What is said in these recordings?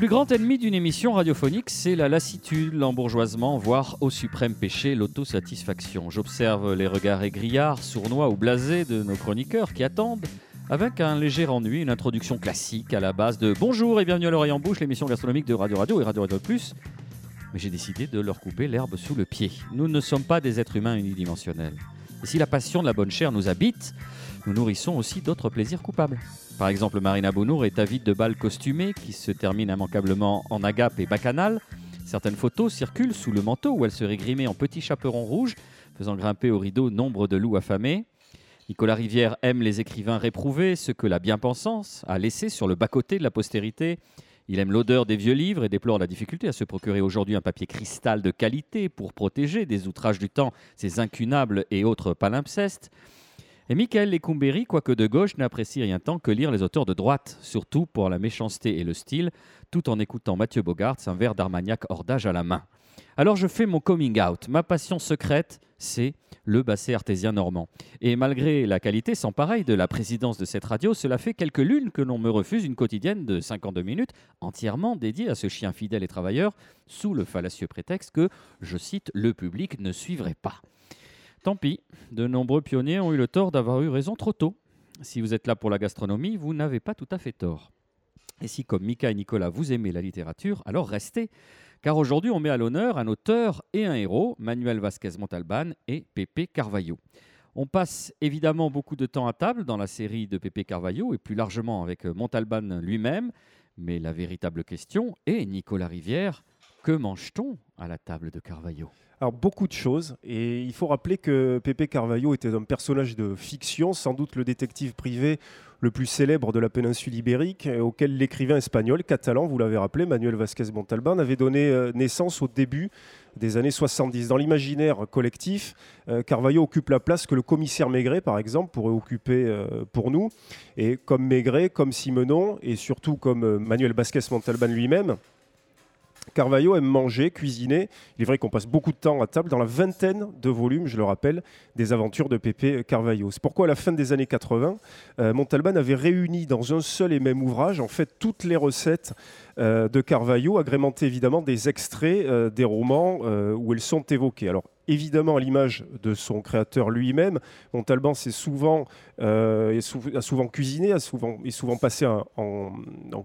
Le plus grand ennemi d'une émission radiophonique, c'est la lassitude, l'embourgeoisement, voire au suprême péché, l'autosatisfaction. J'observe les regards aigrillards, sournois ou blasés de nos chroniqueurs qui attendent, avec un léger ennui, une introduction classique à la base de Bonjour et bienvenue à l'oreille en bouche, l'émission gastronomique de Radio Radio et Radio Radio Plus. Mais j'ai décidé de leur couper l'herbe sous le pied. Nous ne sommes pas des êtres humains unidimensionnels. Et si la passion de la bonne chair nous habite, nous nourrissons aussi d'autres plaisirs coupables. Par exemple, Marina Bonour est avide de balles costumées qui se terminent immanquablement en agape et bacchanal. Certaines photos circulent sous le manteau où elle serait grimée en petit chaperon rouge, faisant grimper au rideau nombre de loups affamés. Nicolas Rivière aime les écrivains réprouvés, ce que la bien-pensance a laissé sur le bas-côté de la postérité. Il aime l'odeur des vieux livres et déplore la difficulté à se procurer aujourd'hui un papier cristal de qualité pour protéger des outrages du temps ces incunables et autres palimpsestes. Et Michael Lecumberi, quoique de gauche, n'apprécie rien tant que lire les auteurs de droite, surtout pour la méchanceté et le style, tout en écoutant Mathieu Bogart, un verre d'Armagnac hors d'âge à la main. Alors je fais mon coming out. Ma passion secrète, c'est le basset artésien normand. Et malgré la qualité sans pareil de la présidence de cette radio, cela fait quelques lunes que l'on me refuse une quotidienne de 52 minutes entièrement dédiée à ce chien fidèle et travailleur, sous le fallacieux prétexte que, je cite, le public ne suivrait pas. Tant pis, de nombreux pionniers ont eu le tort d'avoir eu raison trop tôt. Si vous êtes là pour la gastronomie, vous n'avez pas tout à fait tort. Et si, comme Mika et Nicolas, vous aimez la littérature, alors restez. Car aujourd'hui, on met à l'honneur un auteur et un héros, Manuel Vasquez Montalban et Pepe Carvalho. On passe évidemment beaucoup de temps à table dans la série de Pepe Carvalho et plus largement avec Montalban lui-même. Mais la véritable question est, Nicolas Rivière, que mange-t-on à la table de Carvalho? Alors beaucoup de choses, et il faut rappeler que Pepe Carvalho était un personnage de fiction, sans doute le détective privé le plus célèbre de la péninsule ibérique, auquel l'écrivain espagnol, catalan, vous l'avez rappelé, Manuel Vasquez Montalban, avait donné euh, naissance au début des années 70. Dans l'imaginaire collectif, euh, Carvalho occupe la place que le commissaire Maigret, par exemple, pourrait occuper euh, pour nous. Et comme Maigret, comme Simenon, et surtout comme Manuel Vasquez Montalban lui-même, Carvalho aime manger, cuisiner. Il est vrai qu'on passe beaucoup de temps à table dans la vingtaine de volumes, je le rappelle, des aventures de Pepe Carvalho. C'est pourquoi à la fin des années 80, euh, Montalban avait réuni dans un seul et même ouvrage en fait toutes les recettes euh, de Carvalho, agrémentées évidemment des extraits euh, des romans où elles sont évoquées. Alors évidemment à l'image de son créateur lui-même. Montalban souvent, euh, a souvent cuisiné, a souvent, est souvent passé en,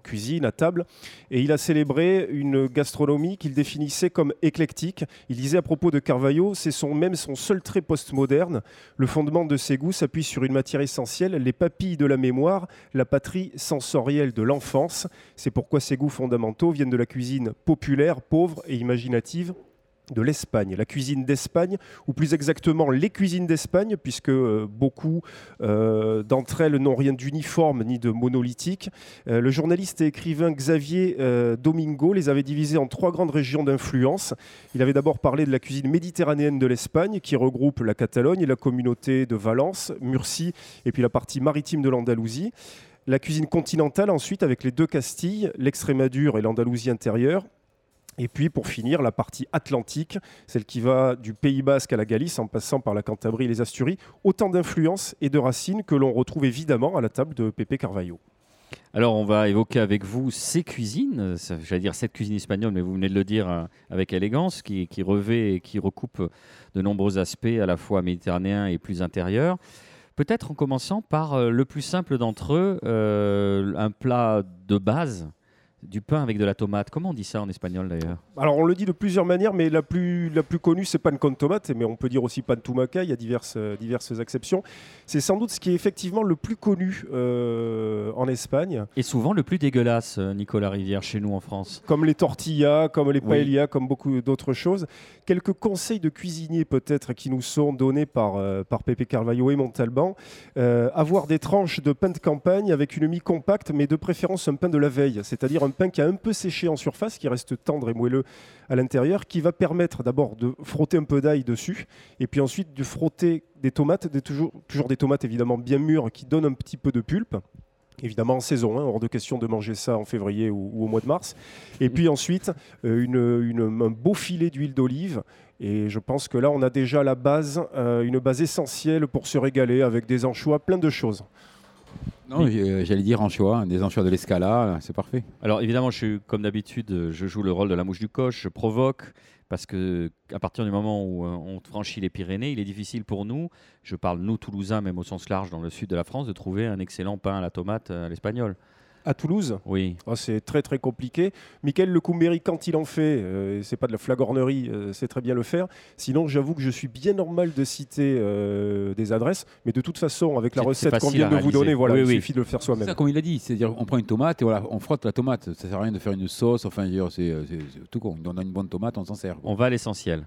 cuisine, à table, et il a célébré une gastronomie qu'il définissait comme éclectique. Il disait à propos de Carvalho, c'est son, même son seul trait postmoderne. Le fondement de ses goûts s'appuie sur une matière essentielle, les papilles de la mémoire, la patrie sensorielle de l'enfance. C'est pourquoi ses goûts fondamentaux viennent de la cuisine populaire, pauvre et imaginative de l'Espagne, la cuisine d'Espagne, ou plus exactement les cuisines d'Espagne, puisque euh, beaucoup euh, d'entre elles n'ont rien d'uniforme ni de monolithique. Euh, le journaliste et écrivain Xavier Domingo les avait divisées en trois grandes régions d'influence. Il avait d'abord parlé de la cuisine méditerranéenne de l'Espagne, qui regroupe la Catalogne et la communauté de Valence, Murcie, et puis la partie maritime de l'Andalousie. La cuisine continentale ensuite avec les deux Castilles, l'Extrémadure et l'Andalousie intérieure, et puis pour finir, la partie atlantique, celle qui va du Pays basque à la Galice en passant par la Cantabrie et les Asturies, autant d'influences et de racines que l'on retrouve évidemment à la table de Pepe Carvalho. Alors, on va évoquer avec vous ces cuisines, j'allais dire cette cuisine espagnole, mais vous venez de le dire hein, avec élégance, qui, revêt et qui recoupe de nombreux aspects à la fois méditerranéens et plus intérieurs. Peut-être en commençant par euh, le plus simple d'entre eux, euh, un plat de base du pain avec de la tomate. Comment on dit ça en espagnol d'ailleurs Alors on le dit de plusieurs manières, mais la plus, la plus connue c'est pan con tomate, mais on peut dire aussi pan tumaca, il y a diverses, euh, diverses exceptions. C'est sans doute ce qui est effectivement le plus connu euh, en Espagne. Et souvent le plus dégueulasse, euh, Nicolas Rivière, chez nous en France. Comme les tortillas, comme les paellas, comme beaucoup d'autres choses. Quelques conseils de cuisinier peut-être qui nous sont donnés par, par Pepe Carvalho et Montalban. avoir des tranches de pain de campagne avec une mie compacte, mais de préférence un pain de la veille, c'est-à-dire un pain qui a un peu séché en surface, qui reste tendre et moelleux à l'intérieur, qui va permettre d'abord de frotter un peu d'ail dessus, et puis ensuite de frotter des tomates, toujours des tomates évidemment bien mûres, qui donnent un petit peu de pulpe. Évidemment en saison, hein, hors de question de manger ça en février ou, au mois de mars. Et puis ensuite, euh, une, un beau filet d'huile d'olive. Et je pense que là, on a déjà la base, euh, une base essentielle pour se régaler avec des anchois, plein de choses. Non, j'ai- j'allais dire anchois, des anchois de l'escala, c'est parfait. Alors évidemment, je suis comme d'habitude, euh, je joue le rôle de la mouche du coche, je provoque parce que à partir du moment où euh, on franchit les Pyrénées, il est difficile pour nous, je parle nous Toulousains même au sens large dans le sud de la France, de trouver un excellent pain à la tomate euh, à l'espagnol. À Toulouse, Oui. ah, c'est très très compliqué. Michael Lecumberi, quand il en fait, euh, c'est pas de la flagornerie, euh, c'est très bien le faire. Sinon, j'avoue que je suis bien normal de citer euh, des adresses, mais de toute façon, avec la C'est- c'est recette qu'on vient de vous donner, voilà, Oui, il oui. suffit de le faire C'est soi-même. ça, comme il a dit, c'est-à-dire on prend une tomate et voilà, on frotte la tomate. Ça sert à rien de faire une sauce, enfin, c'est c'est- c'est tout con. On a une bonne tomate, on s'en sert. quoi. On va à l'essentiel.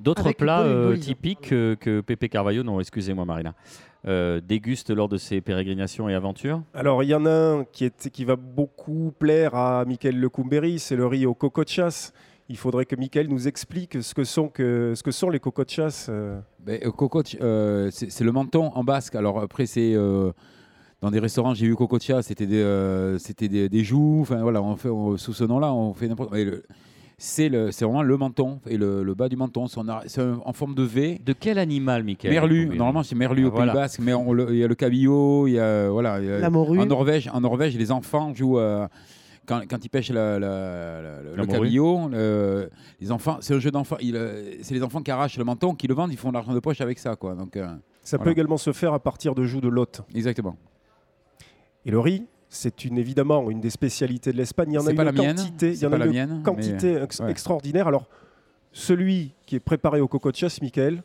D'autres plats euh, typiques euh, que Pepe Carvalho, non, excusez-moi Marina, euh, déguste lors de ses pérégrinations et aventures Alors, il y en a un qui, est, qui va beaucoup plaire à Michael Lecumberi, c'est le riz au coco de chasse. Il faudrait que Michael nous explique ce que sont, que, ce que sont les chasse. euh. Ben, euh, euh, c'est le menton en basque. Alors après, c'est euh, dans des restaurants, j'ai eu cocotia, c'était des, euh, c'était des, des joues. Enfin voilà, on fait on- sous ce nom-là, on fait n'importe. le- C'est le- c'est vraiment le menton et le, le bas du menton. C'est en, forme de V. De quel animal, Michael Merlu, normalement c'est merlu Ah, au voilà. Pays Basque, mais le- il y a le cabillaud, il y a voilà. il y a- La morue. En Norvège, en Norvège, les enfants jouent euh, quand, quand ils pêchent la- la- la- le cabillaud. le- les enfants, c'est un jeu d'enfants. euh, C'est les enfants qui arrachent le menton, qui le vendent, ils font de l'argent de poche avec ça, quoi. Donc euh, Ça peut également se faire à partir de joues de lotte. exactement. Et le riz, c'est une, évidemment une des spécialités de l'Espagne. Il y en a C'est une pas la mienne. quantité, il y en pas a la une mienne. quantité mais- ex- ouais. extraordinaire. Alors, celui qui est préparé au coco de chasse, Michael,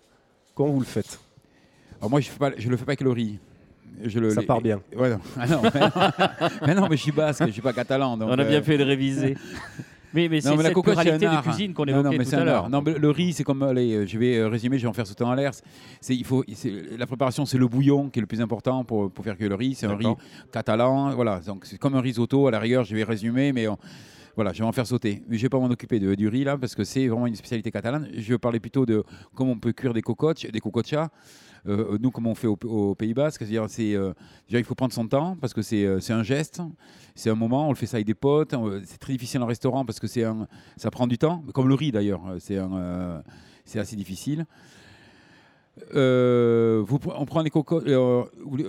comment vous le faites Alors moi, je pas, je le fais pas avec le riz. Je le, Ça les- part bien. Ouais, non. Ah non, mais, mais non, mais je suis basque, je suis pas catalan. donc, On a euh, bien fait de réviser. mais mais c'est Non, la cocotte, pluralité de cuisine qu'on Non, non, évoquait mais tout à l'heure. Non, mais le riz, c'est comme, allez, je vais euh, résumer, je vais en faire sauter en l'air. C'est, il faut, c'est- la préparation, c'est le bouillon qui est le plus important pour, pour faire que le riz. C'est un riz catalan, voilà. Donc c'est comme un risotto. À la rigueur, je vais résumer, mais on- voilà, je vais en faire sauter. Mais je vais pas m'en occuper de- du riz là, parce que c'est vraiment une spécialité catalane. Je vais parler plutôt de comment on peut cuire des cocottes, des cocochas. Euh, nous, comme on fait au, au Pays Basque, c'est-à-dire, c'est, euh, il faut prendre son temps parce que c'est, euh, c'est un geste, c'est un moment. On le fait ça avec des potes. c'est très difficile en restaurant parce que c'est ça prend du temps, comme le riz d'ailleurs. euh, C'est un, euh, c'est assez difficile. Euh, vous, on prend les cocottes. euh,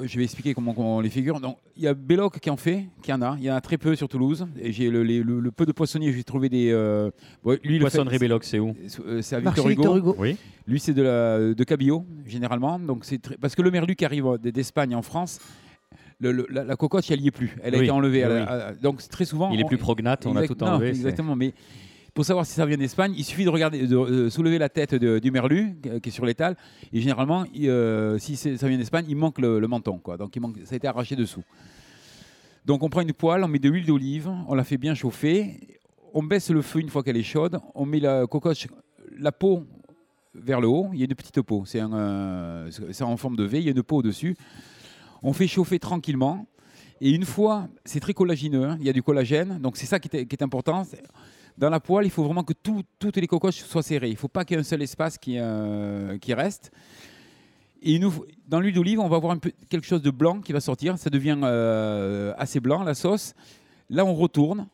je vais expliquer comment, on les figure. Donc, il y a Belloc qui en fait, qui en a. Il y en a très peu sur Toulouse. Et j'ai le, les- le- le peu de poissonniers, j'ai trouvé des. euh, bon, lui, Poissonnerie Belloc, c'est où euh, C'est à Marché Victor Hugo. Victor Hugo. Oui. Lui, c'est de, la, de cabillaud, généralement. Donc c'est très- Parce que le merlu qui arrive d'Espagne en France, le- le- la, la cocotte, elle n'y est plus. Elle a Oui, été enlevée. à oui. à- donc très souvent. Il est on- plus prognate, on a tout enlevé. exactement. Mais pour savoir si ça vient d'Espagne, il suffit de regarder, de euh, soulever la tête du merlu euh, qui est sur l'étal. Et généralement, euh, si ça vient d'Espagne, il manque le, menton. Quoi. Donc il manque, ça a été arraché dessous. Donc on prend une poêle, on met de l'huile d'olive, on la fait bien chauffer, on baisse le feu une fois qu'elle est chaude, on met la cocotte, la peau vers le haut, il y a une petite peau, c'est en forme de V, il y a une peau au-dessus. On fait chauffer tranquillement. Et une fois, c'est très collagineux, hein, il y a du collagène, donc c'est ça qui est important. Dans la poêle, il faut vraiment que tout- toutes les cocottes soient serrées. Il ne faut pas qu'il y ait un seul espace qui, euh, reste. Dans l'huile d'olive, on va avoir quelque chose de blanc qui va sortir. Ça devient euh, assez blanc, la sauce. Là, on retourne.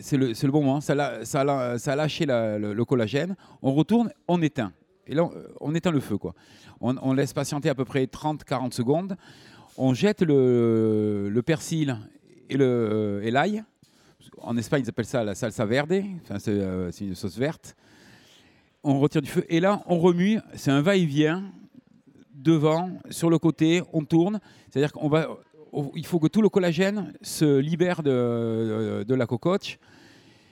C'est le, bon moment. Ça, a lâché le, collagène. On retourne, on éteint. Et là, on, éteint le feu. On, laisse patienter à peu près 30-40 secondes. On jette le, persil et l'ail. En Espagne, ils appellent ça la salsa verde. Enfin, c'est euh, c'est une sauce verte. On retire du feu. Et là, on remue. C'est un va-et-vient devant, sur le côté, on tourne. C'est-à-dire qu'on va, il faut que tout le collagène se libère de, de la cocotte.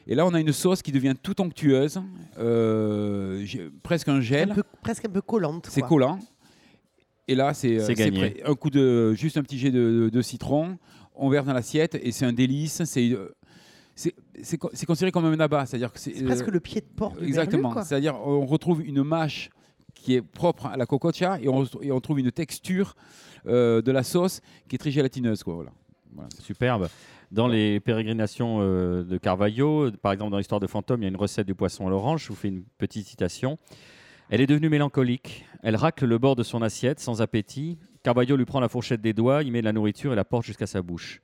Et là, on a une sauce qui devient tout onctueuse, euh, presque un Un gel. peu- presque un peu collante. C'est collant. Et là, c'est euh. Un coup de, juste un petit jet de, de citron, on verse dans l'assiette et c'est un délice. C'est, euh, c'est, c'est co- c'est considéré comme un abat, c'est-à-dire que c'est, C'est presque euh, le pied de porc du Exactement. C'est-à-dire on retrouve une mâche qui est propre à la cococha et on, re- et on trouve une texture euh, de la sauce qui est très gélatineuse. Quoi, voilà. Voilà. Superbe. Dans les pérégrinations euh, de Carvalho, par exemple dans l'histoire de Fantôme, il y a une recette du poisson à l'orange. Je vous fais une petite citation. Elle est devenue mélancolique. Elle racle le bord de son assiette, sans appétit. Carvalho lui prend la fourchette des doigts, y met de la nourriture et la porte jusqu'à sa bouche.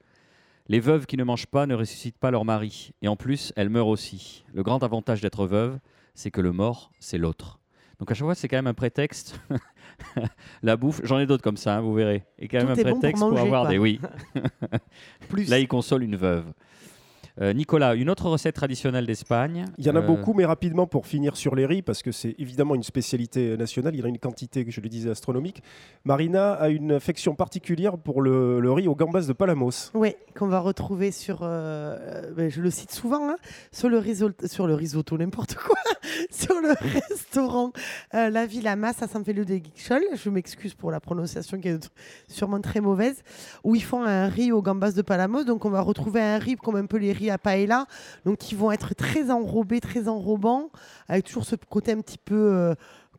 Les veuves qui ne mangent pas ne ressuscitent pas leur mari. Et en plus, elles meurent aussi. Le grand avantage d'être veuve, c'est que le mort, c'est l'autre. Donc à chaque fois, c'est quand même un prétexte. la bouffe, j'en ai d'autres comme ça, hein, vous verrez. Et quand même un est bon pour prétexte pour, avoir quoi. des oui. Plus. Là, il console une veuve. Euh, Nicolas, une autre recette traditionnelle d'Espagne. Il y en a Euh, beaucoup, mais rapidement pour finir sur les riz, parce que c'est évidemment une spécialité nationale, il y en a une quantité, que je le disais, astronomique. Marina a une affection particulière pour le, le riz aux gambas de Palamos. Oui, qu'on va retrouver sur, euh, ben, je le cite souvent, hein, sur le risotto, sur le risotto, n'importe quoi, sur le restaurant euh, La Villa Masse à San Félix de Guixols. Je m'excuse pour la prononciation qui est sûrement très mauvaise, où ils font un riz aux gambas de Palamos. Donc on va retrouver un riz comme un peu les riz à paella, donc qui vont être très enrobés, très enrobants, avec toujours ce côté un petit peu euh,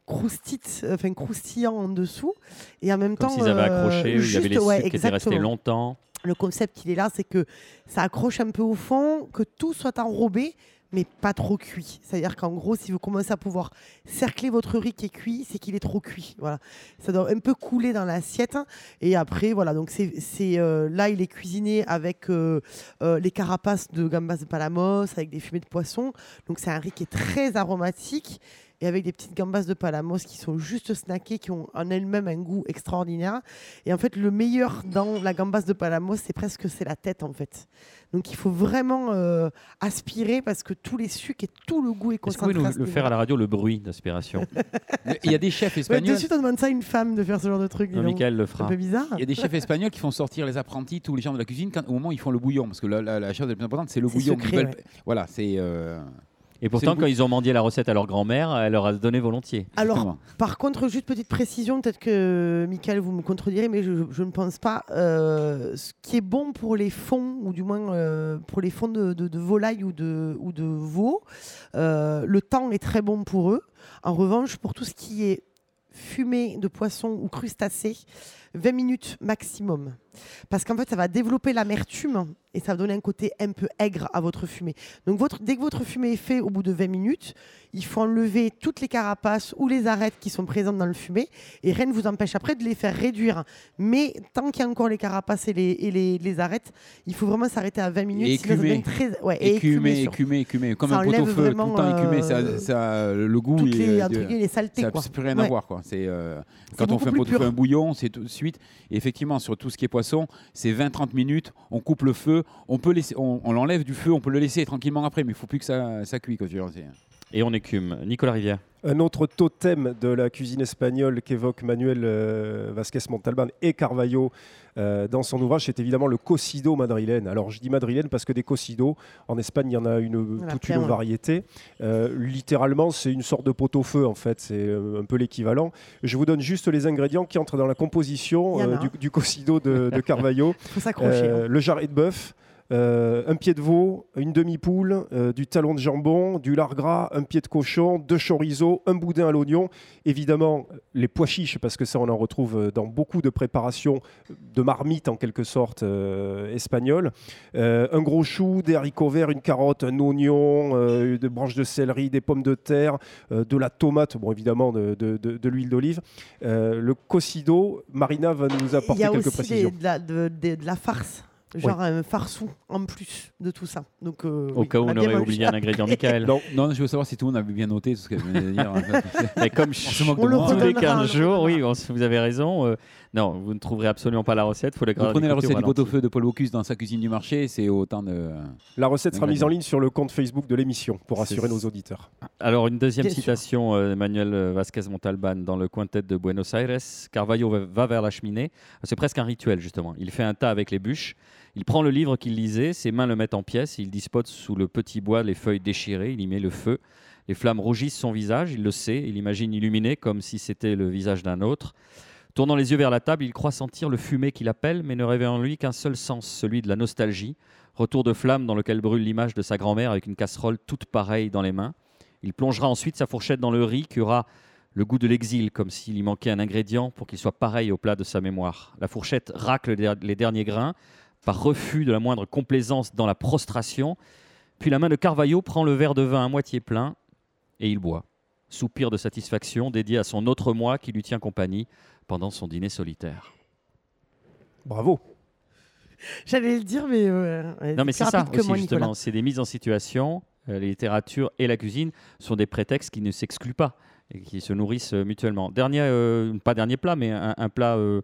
croustite, enfin croustillant en dessous, et en même Comme temps, s'ils avaient euh, accroché, il y avait les ouais, sucres qui étaient restés longtemps. le concept il est là, c'est que ça accroche un peu au fond, que tout soit enrobé, mais pas trop cuit. C'est-à-dire qu'en gros, si vous commencez à pouvoir cercler votre riz qui est cuit, c'est qu'il est trop cuit. Voilà, ça doit un peu couler dans l'assiette. Et après, voilà, donc c'est euh, là, il est cuisiné avec euh, euh, les carapaces de gambas de palamos, avec des fumées de poisson. Donc c'est un riz qui est très aromatique et avec des petites gambas de palamos qui sont juste snackées, qui ont en elles-mêmes un goût extraordinaire. Et en fait, le meilleur dans la gambas de palamos, c'est presque c'est la tête en fait. Donc il faut vraiment euh, aspirer parce que tous les sucres et tout le goût est Est-ce que vous concentré. pouvez nous le faire à la radio, le bruit d'aspiration Il y a des chefs Ouais, espagnols. de suite, on demande ça à une femme de faire ce genre de truc. Non. Michael le C'est un fera. peu bizarre. Il y a des chefs espagnols qui font sortir les apprentis, tous les gens de la cuisine, quand, au moment où ils font le bouillon. Parce que la, la- la chose la plus importante, c'est le bouillon. secret, Ils veulent- ouais. Voilà, c'est. euh, Et pourtant, quand ils ont mendié la recette à leur grand-mère, elle leur a donné volontiers. Alors, exactement. Par contre, juste petite précision, peut-être que Michael, vous me contredirez, mais je, je ne pense pas. euh, ce qui est bon pour les fonds, ou du moins euh, pour les fonds de, de- de volaille ou de, ou de veau, euh, le temps est très bon pour eux. En revanche, pour tout ce qui est fumée de poisson ou crustacés, 20 minutes maximum. Parce qu'en fait, ça va développer l'amertume et ça va donner un côté un peu aigre à votre fumée. Donc, votre, dès que votre fumée est faite, au bout de 20 minutes, il faut enlever toutes les carapaces ou les arêtes qui sont présentes dans le fumée et rien ne vous empêche après de les faire réduire. Mais tant qu'il y a encore les carapaces et les, et les, les arêtes, il faut vraiment s'arrêter à 20 minutes. Et ça écumer. très, ouais, et surtout. écumé, écumé. Comme Ça un pot au enlève feu, tout le temps écumé, ça, euh, ça- le goût. Toutes les, euh, les saletés. ça n'a rien à Ouais. voir. Quoi. Euh, quand on fait un pot de feu, un bouillon, c'est Et effectivement, sur tout ce qui est poisson, c'est 20-30 minutes. On coupe le feu. On, peut laisser, on, l'enlève du feu. On peut le laisser tranquillement après, mais il faut plus que ça, ça cuit. Quoi, tu Et on écume. Nicolas Rivière. Un autre totem de la cuisine espagnole qu'évoque Manuel euh, Vasquez Montalban et Carvalho euh, dans son ouvrage, c'est évidemment le cocido madrilène. Alors je dis madrilène parce que des cocidos, en Espagne, il y en a une, toute une ouais. variété. Euh, littéralement, c'est une sorte de pot-au-feu, en fait, c'est euh, un peu l'équivalent. Je vous donne juste les ingrédients qui entrent dans la composition euh, du, du cocido de, de Carvalho. Il faut s'accrocher. Euh, hein. le jarret de bœuf, euh, un pied de veau, une demi-poule, euh, du talon de jambon, du lard gras, un pied de cochon, deux chorizo, un boudin à l'oignon. Évidemment, les pois chiches, parce que ça, on en retrouve euh, dans beaucoup de préparations de marmite, en quelque sorte, euh, espagnoles. Euh, un gros chou, des haricots verts, une carotte, un oignon, des branches de céleri, des pommes de terre, de la tomate, bon, évidemment, de, de- de- de l'huile d'olive. Le cocido, Marina va nous Il apporter y a quelques aussi des- précisions. de, la, de- de- de la farce. Genre un farsou en plus de tout ça. Donc, euh, Au oui, cas où on aurait oublié un ingrédient, Michael. Non, non, je veux savoir si tout le monde avait bien noté tout ce qu'elle venait de dire. Mais comme se moque On de le moi. tous les redonnera, on 15 le jours, oui, on- vous avez raison. euh, non, vous ne trouverez absolument pas la recette. Faut la Vous prenez la recette du pot-au-feu de Paul Bocuse dans sa cuisine du marché, c'est autant de. La recette sera mise en ligne sur le compte Facebook de l'émission pour C'est assurer ça. nos auditeurs. Alors, une deuxième Bien citation euh, d'Emmanuel Vasquez Montalban dans le quintet de Buenos Aires. Carvalho va, va vers la cheminée. C'est presque un rituel, justement. Il fait un tas avec les bûches. Il prend le livre qu'il lisait, ses mains le mettent en pièces. Il dispose sous le petit bois les feuilles déchirées. Il y met le feu. Les flammes rougissent son visage. Il le sait. Il imagine illuminé comme si c'était le visage d'un autre. Tournant les yeux vers la table, il croit sentir le fumet qui l'appelle, mais ne réveille en lui qu'un seul sens, celui de la nostalgie. Retour de flamme dans lequel brûle l'image de sa grand-mère avec une casserole toute pareille dans les mains. Il plongera ensuite sa fourchette dans le riz qui aura le goût de l'exil, comme s'il y manquait un ingrédient pour qu'il soit pareil au plat de sa mémoire. La fourchette racle les derniers grains, par refus de la moindre complaisance dans la prostration. Puis la main de Carvalho prend le verre de vin à moitié plein et il boit. Soupir de satisfaction dédié à son autre moi qui lui tient compagnie pendant son dîner solitaire. Bravo. J'allais le dire, mais. euh, Non, mais c'est ça aussi, moi, justement. C'est des mises en situation. Euh, la littérature et la cuisine sont des prétextes qui ne s'excluent pas. et qui se nourrissent euh, mutuellement. Dernier, euh, pas dernier plat, mais un, un plat, euh,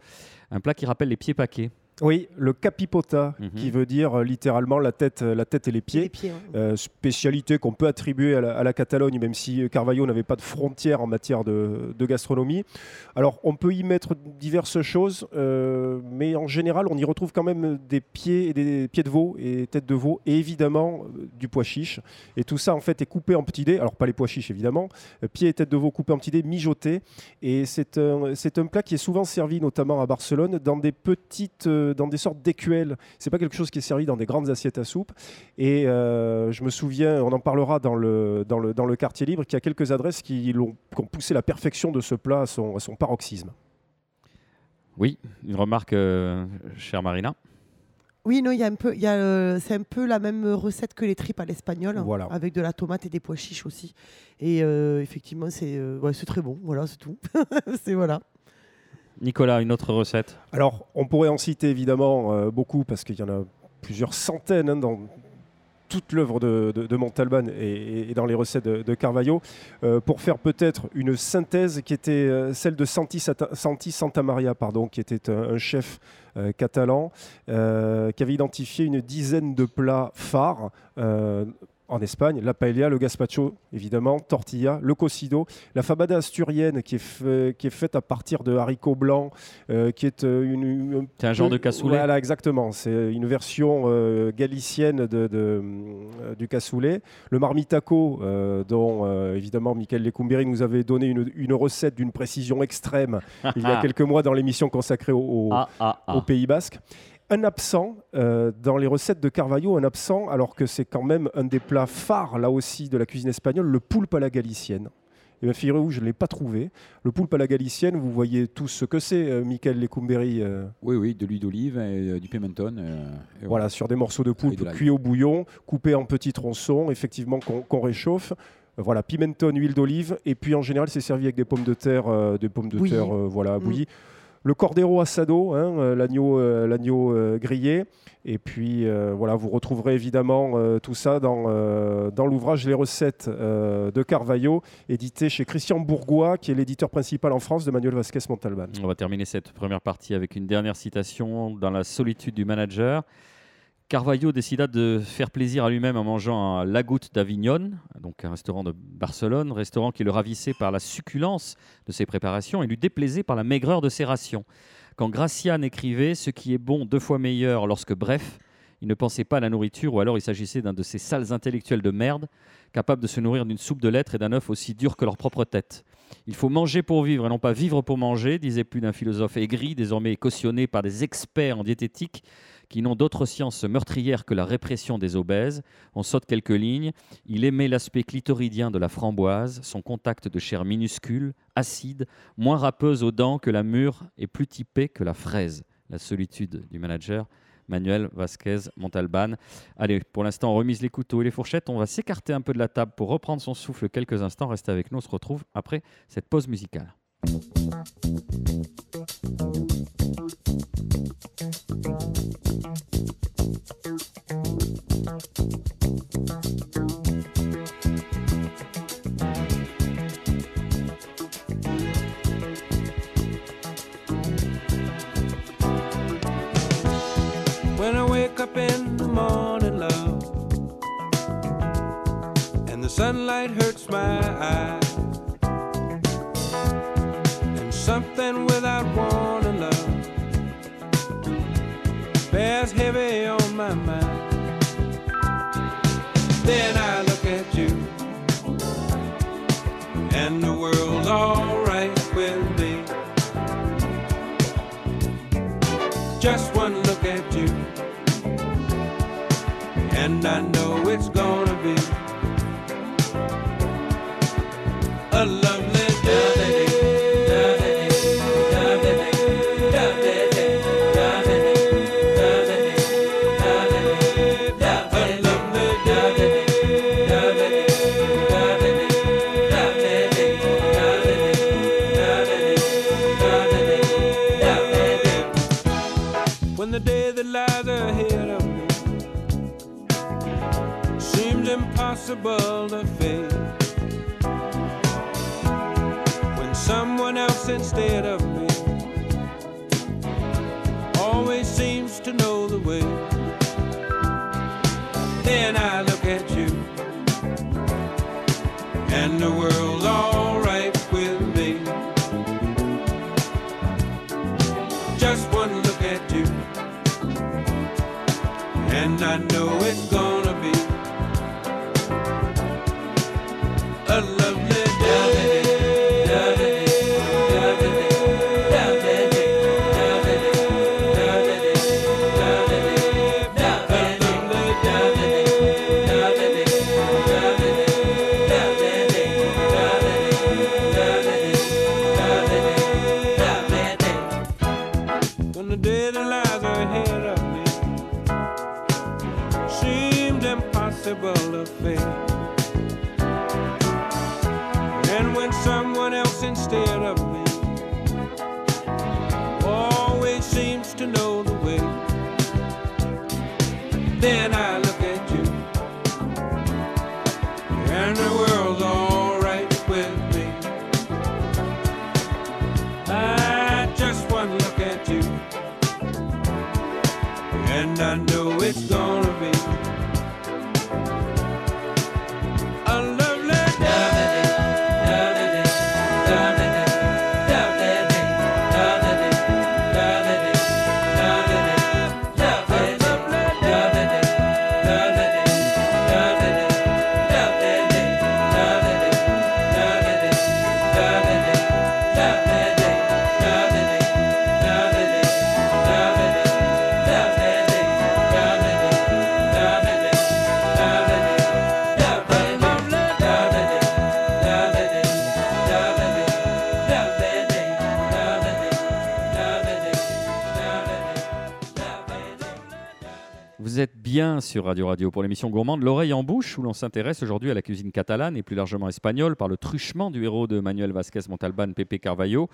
un plat qui rappelle les pieds paquets. Oui, le capipota, Mhm. qui veut dire euh, littéralement la tête, euh, la tête et les pieds. Les pieds, ouais. Euh, spécialité qu'on peut attribuer à la, à la Catalogne, même si Carvalho n'avait pas de frontières en matière de, de gastronomie. Alors, on peut y mettre diverses choses, euh, mais en général, on y retrouve quand même des pieds et des pieds de veau et têtes de veau, et évidemment du pois chiche. Et tout ça, en fait, est coupé en petits dés. Alors, pas les pois chiches, évidemment. Pieds et têtes de veau coupés en petits dés, mijotés. Et c'est un, c'est un plat qui est souvent servi, notamment à Barcelone, dans des petites, dans des sortes d'écuelles. C'est pas quelque chose qui est servi dans des grandes assiettes à soupe. Et euh, je me souviens, on en parlera dans le, dans le, dans le quartier libre, qu'il y a quelques adresses qui, l'ont- qui ont poussé la perfection de ce plat à son, à son paroxysme. Oui, une remarque, euh, chère Marina. Oui, non, il y a un peu, il y a, euh, c'est un peu la même recette que les tripes à l'espagnol, Voilà. avec de la tomate et des pois chiches aussi. Et euh, effectivement, c'est, euh, ouais, c'est très bon. Voilà, c'est tout. c'est voilà. Nicolas, une autre recette. Alors, on pourrait en citer évidemment euh, beaucoup parce qu'il y en a plusieurs centaines hein, dans toute l'œuvre de, Montalban et, dans les recettes de, Carvalho, euh, pour faire peut-être une synthèse qui était euh, celle de Santi, Santa Maria, pardon, qui était un, chef catalan qui avait identifié une dizaine de plats phares. En Espagne, la paella, le gazpacho, évidemment, tortilla, le cocido, la fabada asturienne qui est, fait- qui est faite à partir de haricots blancs, euh, qui est euh, une, une- C'est un genre de cassoulet. Voilà, exactement. C'est une version euh, galicienne de, de, euh, du cassoulet. Le marmitaco, dont évidemment Michael Lecumberi nous avait donné une, une recette d'une précision extrême il y a quelques mois dans l'émission consacrée au, au- Ah, ah, ah. au Pays Basque. Un absent euh, dans les recettes de Carvalho, un absent, alors que c'est quand même un des plats phares, là aussi, de la cuisine espagnole, le poulpe à la galicienne. Et bien, figurez-vous, je ne l'ai pas trouvé. Le poulpe à la galicienne, vous voyez tous ce que c'est, euh, Michael Lecumberi. euh, Oui, oui, de l'huile d'olive et euh, du pimenton. euh, et voilà, sur des morceaux de de poulpe l'ail. cuits au bouillon, coupés en petits tronçons, effectivement, qu'on qu'on réchauffe. Voilà, pimenton, huile d'olive, et puis en général, c'est servi avec des pommes de terre, euh, des pommes de terre, euh, voilà, Mm. bouillies. Le cordero assado, hein, euh, l'agneau, euh, l'agneau euh, grillé, et puis voilà, vous retrouverez évidemment tout ça dans, dans l'ouvrage Les recettes de Carvalho, édité chez Christian Bourgois, qui est l'éditeur principal en France de Manuel Vasquez Montalban. On va terminer cette première partie avec une dernière citation dans la solitude du manager. Carvalho décida de faire plaisir à lui-même en mangeant à La Goutte d'Avignon, donc un restaurant de Barcelone, restaurant qui le ravissait par la succulence de ses préparations et lui déplaisait par la maigreur de ses rations. Quand Gracian écrivait Ce qui est bon deux fois meilleur lorsque bref, il ne pensait pas à la nourriture ou alors il s'agissait d'un de ces sales intellectuels de merde, capables de se nourrir d'une soupe de lettres et d'un œuf aussi dur que leur propre tête. Il faut manger pour vivre et non pas vivre pour manger, disait plus d'un philosophe aigri, désormais cautionné par des experts en diététique qui n'ont d'autre science meurtrière que la répression des obèses. On saute quelques lignes. Il aimait l'aspect clitoridien de la framboise, son contact de chair minuscule, acide, moins râpeuse aux dents que la mûre et plus typée que la fraise. La solitude du manager. Manuel Vasquez Montalban. Allez, pour l'instant, on remise les couteaux et les fourchettes. On va s'écarter un peu de la table pour reprendre son souffle quelques instants. Restez avec nous, on se retrouve après cette pause musicale. I wake up in the morning, love, and the sunlight hurts my eyes, and something without warning, love, bears heavy on my mind. Then and I know it's gonna be instead of sur Radio Radio pour l'émission Gourmande, l'oreille en bouche, où l'on s'intéresse aujourd'hui à la cuisine catalane et plus largement espagnole par le truchement du héros de Manuel Vasquez Montalban, Pepe Carvalho.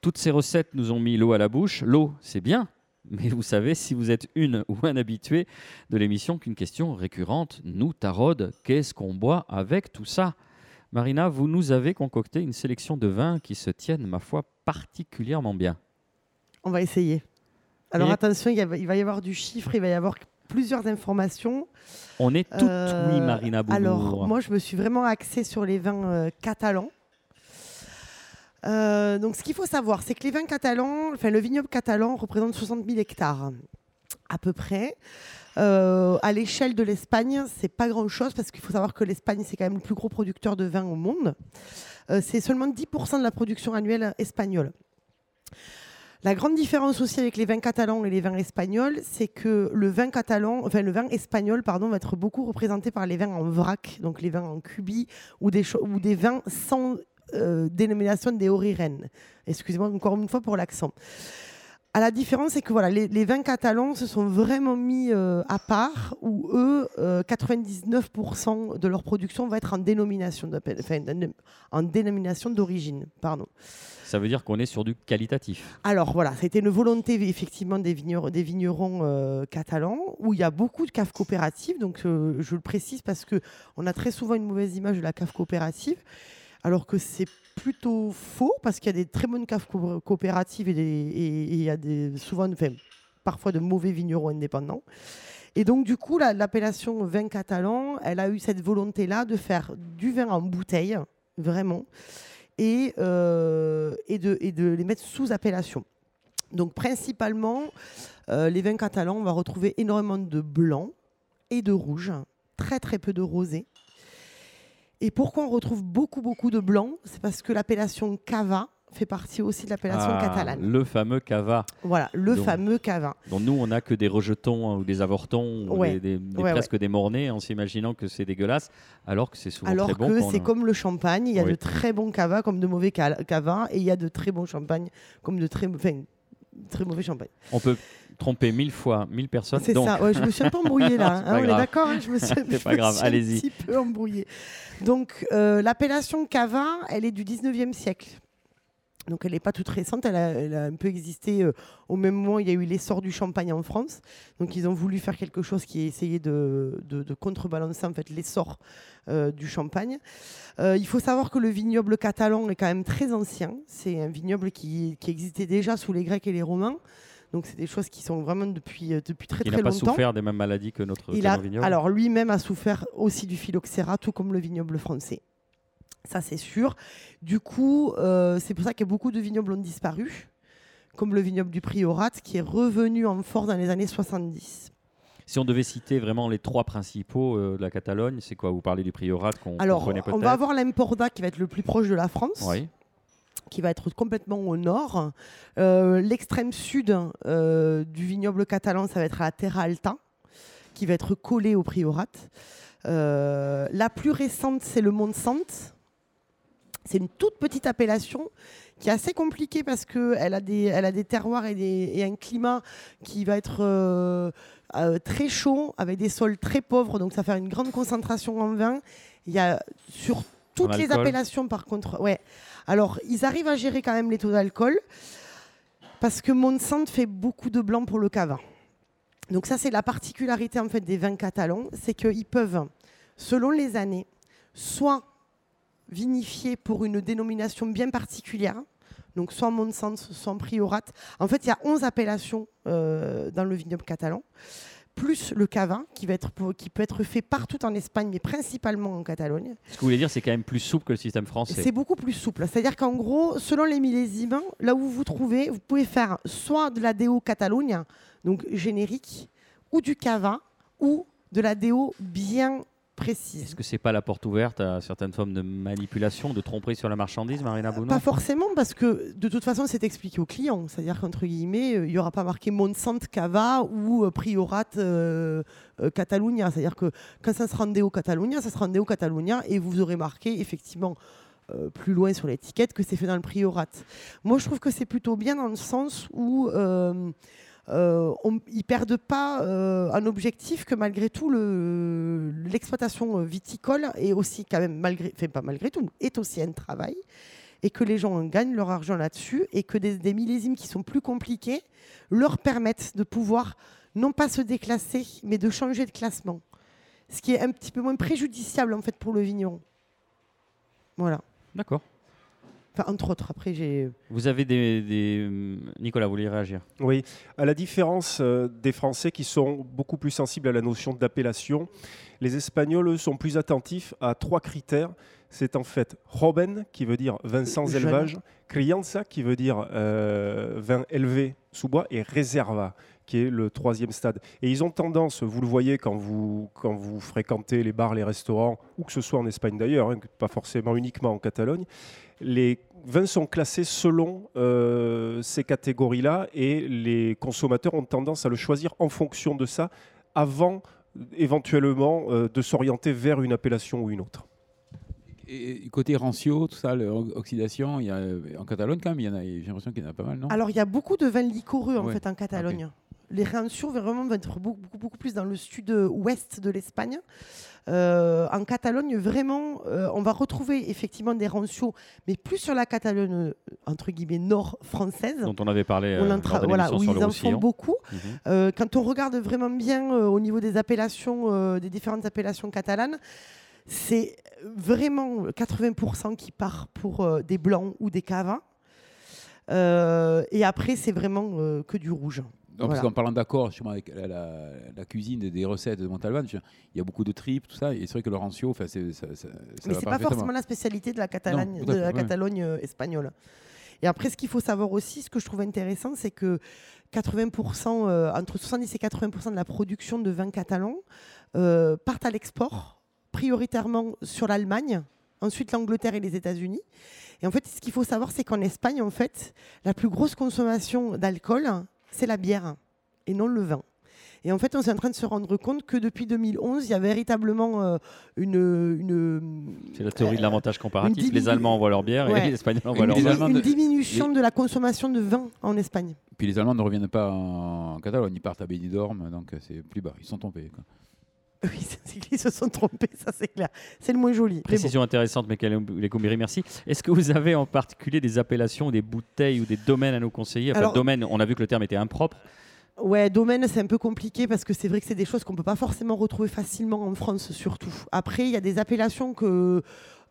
Toutes ces recettes nous ont mis l'eau à la bouche. L'eau, c'est bien, mais vous savez, si vous êtes une ou un habitué de l'émission, qu'une question récurrente nous taraude qu'est-ce qu'on boit avec tout ça? Marina, vous nous avez concocté une sélection de vins qui se tiennent, ma foi, particulièrement bien. On va essayer. Alors Et- attention, il va y avoir du chiffre, il va y avoir plusieurs informations. On est tout Euh, oui, Marina Boulou. Alors, moi, je me suis vraiment axée sur les vins euh, catalans. Euh, donc, ce qu'il faut savoir, c'est que les vins catalans, enfin, le vignoble catalan représente 60 000 hectares, à peu près. Euh, à l'échelle de l'Espagne, c'est pas grand-chose parce qu'il faut savoir que l'Espagne, c'est quand même le plus gros producteur de vin au monde. C'est seulement 10% de la production annuelle espagnole. La grande différence aussi avec les vins catalans et les vins espagnols, c'est que le vin catalan, enfin le vin espagnol, pardon, va être beaucoup représenté par les vins en vrac, donc les vins en cubi ou des, vins sans euh, dénomination des oriren. Excusez-moi encore une fois pour l'accent. À la différence, c'est que voilà, les, vins catalans se sont vraiment mis euh, à part, où eux, euh, 99% de leur production va être en dénomination, en dénomination d'origine. Ça veut dire qu'on est sur du qualitatif. Alors voilà, c'était une volonté effectivement des vignerons, euh, catalans, où il y a beaucoup de caves coopératives. Donc euh, je le précise parce que on a très souvent une mauvaise image de la cave coopérative, alors que c'est plutôt faux parce qu'il y a des très bonnes caves co- coopératives et, il y a souvent, enfin, parfois de mauvais vignerons indépendants. Et donc du coup, la- l'appellation vin catalan, elle a eu cette volonté-là de faire du vin en bouteille, vraiment et, euh, et de les mettre sous appellation. Donc principalement, euh, les vins catalans, on va retrouver énormément de blanc et de rouge, très très peu de rosé. Et pourquoi on retrouve beaucoup beaucoup de blanc? C'est parce que l'appellation cava fait partie aussi de l'appellation Ah, catalane. Le fameux cava, Voilà, le Donc, fameux cava. dont nous, on n'a que des rejetons hein, ou des avortons, ou Ouais. des, des- des- Ouais, presque des mornais, en s'imaginant que c'est dégueulasse, alors que c'est souvent Alors très bon. que quand c'est on- comme le champagne, il y a Oui. de très bons cava comme de mauvais ca- cava, et il y a de très bons champagnes comme de très, enfin, très mauvais champagnes. On peut tromper mille fois, mille personnes. C'est donc, ça, ouais, je me suis un peu embrouillée là. Hein, on est grave. d'accord, hein, je me suis, C'est je pas me grave, suis allez-y. un petit peu embrouillée. Donc, euh, l'appellation cava, elle est du 19e siècle. Donc elle n'est pas toute récente, elle a, elle a un peu existé euh, au même moment où il y a eu l'essor du champagne en France. Donc ils ont voulu faire quelque chose qui essayait de, de, de contrebalancer en fait l'essor euh, du champagne. Euh, il faut savoir que le vignoble catalan est quand même très ancien. C'est un vignoble qui, qui existait déjà sous les Grecs et les Romains. Donc c'est des choses qui sont vraiment depuis, depuis très Il très n'a pas longtemps. souffert des mêmes maladies que notre Il a, vignobles. alors lui-même a souffert aussi du phylloxéra, tout comme le vignoble français. Ça, c'est sûr. Du coup, euh, c'est pour ça que beaucoup de vignobles ont disparu, comme le vignoble du Priorat, qui est revenu en force dans les années 70. Si on devait citer vraiment les trois principaux euh, de la Catalogne, c'est quoi? Vous parlez du Priorat qu'on Alors, connaît on peut-être va avoir l'Emporda qui va être le plus proche de la France, Oui. qui va être complètement au nord. Euh, L'extrême sud euh, du vignoble catalan, ça va être à la Terra Alta, qui va être collé au Priorat. La plus récente, c'est le Mont Sante. C'est une toute petite appellation qui est assez compliquée parce qu'elle a, des, elle a des terroirs et, des- et un climat qui va être euh, euh, très chaud, avec des sols très pauvres, donc ça fait une grande concentration en vin. Il y a sur toutes les appellations, par contre, ouais. Alors, ils arrivent à gérer quand même les taux d'alcool parce que Monsanto fait beaucoup de blanc pour le cava. Donc ça, c'est la particularité en fait des vins catalans, c'est qu'ils peuvent, selon les années, soit vinifier pour une dénomination bien particulière, donc soit Monsanto, soit Priorat. En fait, il y a 11 appellations euh, dans le vignoble catalan, plus le cava, qui, va être, pour- qui peut être fait partout en Espagne, mais principalement en Catalogne. Ce que vous voulez dire, c'est quand même plus souple que le système français. C'est beaucoup plus souple. C'est-à-dire qu'en gros, selon les millésimes, là où vous vous trouvez, vous pouvez faire soit de la déo Catalogne, donc générique, ou du cava, ou de la déo bien précise. Est-ce que c'est pas la porte ouverte à certaines formes de manipulation, de tromperie sur la marchandise, Marina Bounon Pas forcément, parce que de toute façon, c'est expliqué au client. C'est-à-dire qu'entre guillemets, euh, il n'y aura pas marqué Monsanto Cava ou euh, Priorat euh, euh, Catalunya. C'est-à-dire que quand ça sera en déo Catalunya, ça sera en déo Catalunya et vous aurez marqué effectivement euh, plus loin sur l'étiquette que c'est fait dans le Priorat. Moi, je trouve que c'est plutôt bien dans le sens où euh, euh, on- ils perdent pas euh, un objectif que malgré tout le- l'exploitation viticole est aussi quand même malgré, pas malgré tout, est aussi un travail et que les gens gagnent leur argent là-dessus et que des, des millésimes qui sont plus compliqués leur permettent de pouvoir non pas se déclasser mais de changer de classement, ce qui est un petit peu moins préjudiciable en fait pour le vigneron. Voilà. D'accord. Enfin, entre autres, après j'ai Vous avez des, des- Nicolas, vous voulez réagir? Oui, à la différence euh, des Français qui sont beaucoup plus sensibles à la notion d'appellation, les Espagnols eux, sont plus attentifs à trois critères. C'est en fait Joven, qui veut dire vin sans Jeune. élevage, Crianza, qui veut dire euh, vin élevé sous bois, et Reserva, qui est le troisième stade. Et ils ont tendance, vous le voyez quand vous, quand vous fréquentez les bars, les restaurants, ou que ce soit en Espagne d'ailleurs, hein, pas forcément uniquement en Catalogne, les vins sont classés selon euh, ces catégories-là et les consommateurs ont tendance à le choisir en fonction de ça avant éventuellement euh, de s'orienter vers une appellation ou une autre. Et côté rancio, tout ça, le- oxydation, il y a, en Catalogne quand même, il y en a, j'ai l'impression qu'il y en a pas mal, non? Alors, il y a beaucoup de vins liquoreux en Ouais, fait en Catalogne. Les Rancio vraiment vont être beaucoup, beaucoup, beaucoup plus dans le sud-ouest de l'Espagne. Euh, en Catalogne, vraiment, euh, on va retrouver effectivement des Rancio, mais plus sur la Catalogne euh, entre guillemets nord française. Dont on avait parlé On en lors tra- de voilà, où sur ils en font beaucoup. Mhm. Euh, quand on regarde vraiment bien au niveau des appellations, des différentes appellations catalanes, c'est vraiment 80% qui part pour des blancs ou des. Euh, et après, c'est vraiment que du rouge. Non, parce qu'en parlant d'accord avec la, la- la cuisine des recettes de Montalban, il y a beaucoup de tripes, tout ça, et c'est vrai que c'est- ça, ça, ça Mais c'est pas forcément la spécialité de la, Catalogne, Non, de la. Catalogne euh, espagnole. Et après, ce qu'il faut savoir aussi, ce que je trouve intéressant, c'est que 80%, euh, entre 70 et 80% de la production de vin catalan euh, partent à l'export, prioritairement sur l'Allemagne, ensuite l'Angleterre et les États-Unis. Et en fait, ce qu'il faut savoir, c'est qu'en Espagne, en fait, la plus grosse consommation d'alcool, c'est la bière et non le vin. Et en fait, on est en train de se rendre compte que depuis 2011, il y a véritablement euh, une, une, C'est la théorie de l'avantage comparatif. une Les Allemands envoient leur bière Ouais. et les Espagnols envoient Une leur vin. Une de- diminution de la consommation de vin en Espagne. Puis les Allemands ne reviennent pas en Catalogne, ils partent à Benidorm, donc euh, c'est plus bas, ils sont tombés. quoi. Oui, qu'ils se sont trompés, ça c'est clair. C'est le moins joli. Mais bon. Précision intéressante, Michael Lecombiri, merci. Est-ce que vous avez en particulier des appellations, des bouteilles ou des domaines à nous conseiller? Enfin, Alors- domaine, on a vu que le terme était impropre. Ouais, domaine, c'est un peu compliqué parce que c'est vrai que c'est des choses qu'on peut pas forcément retrouver facilement en France, surtout. Après, il y a des appellations que.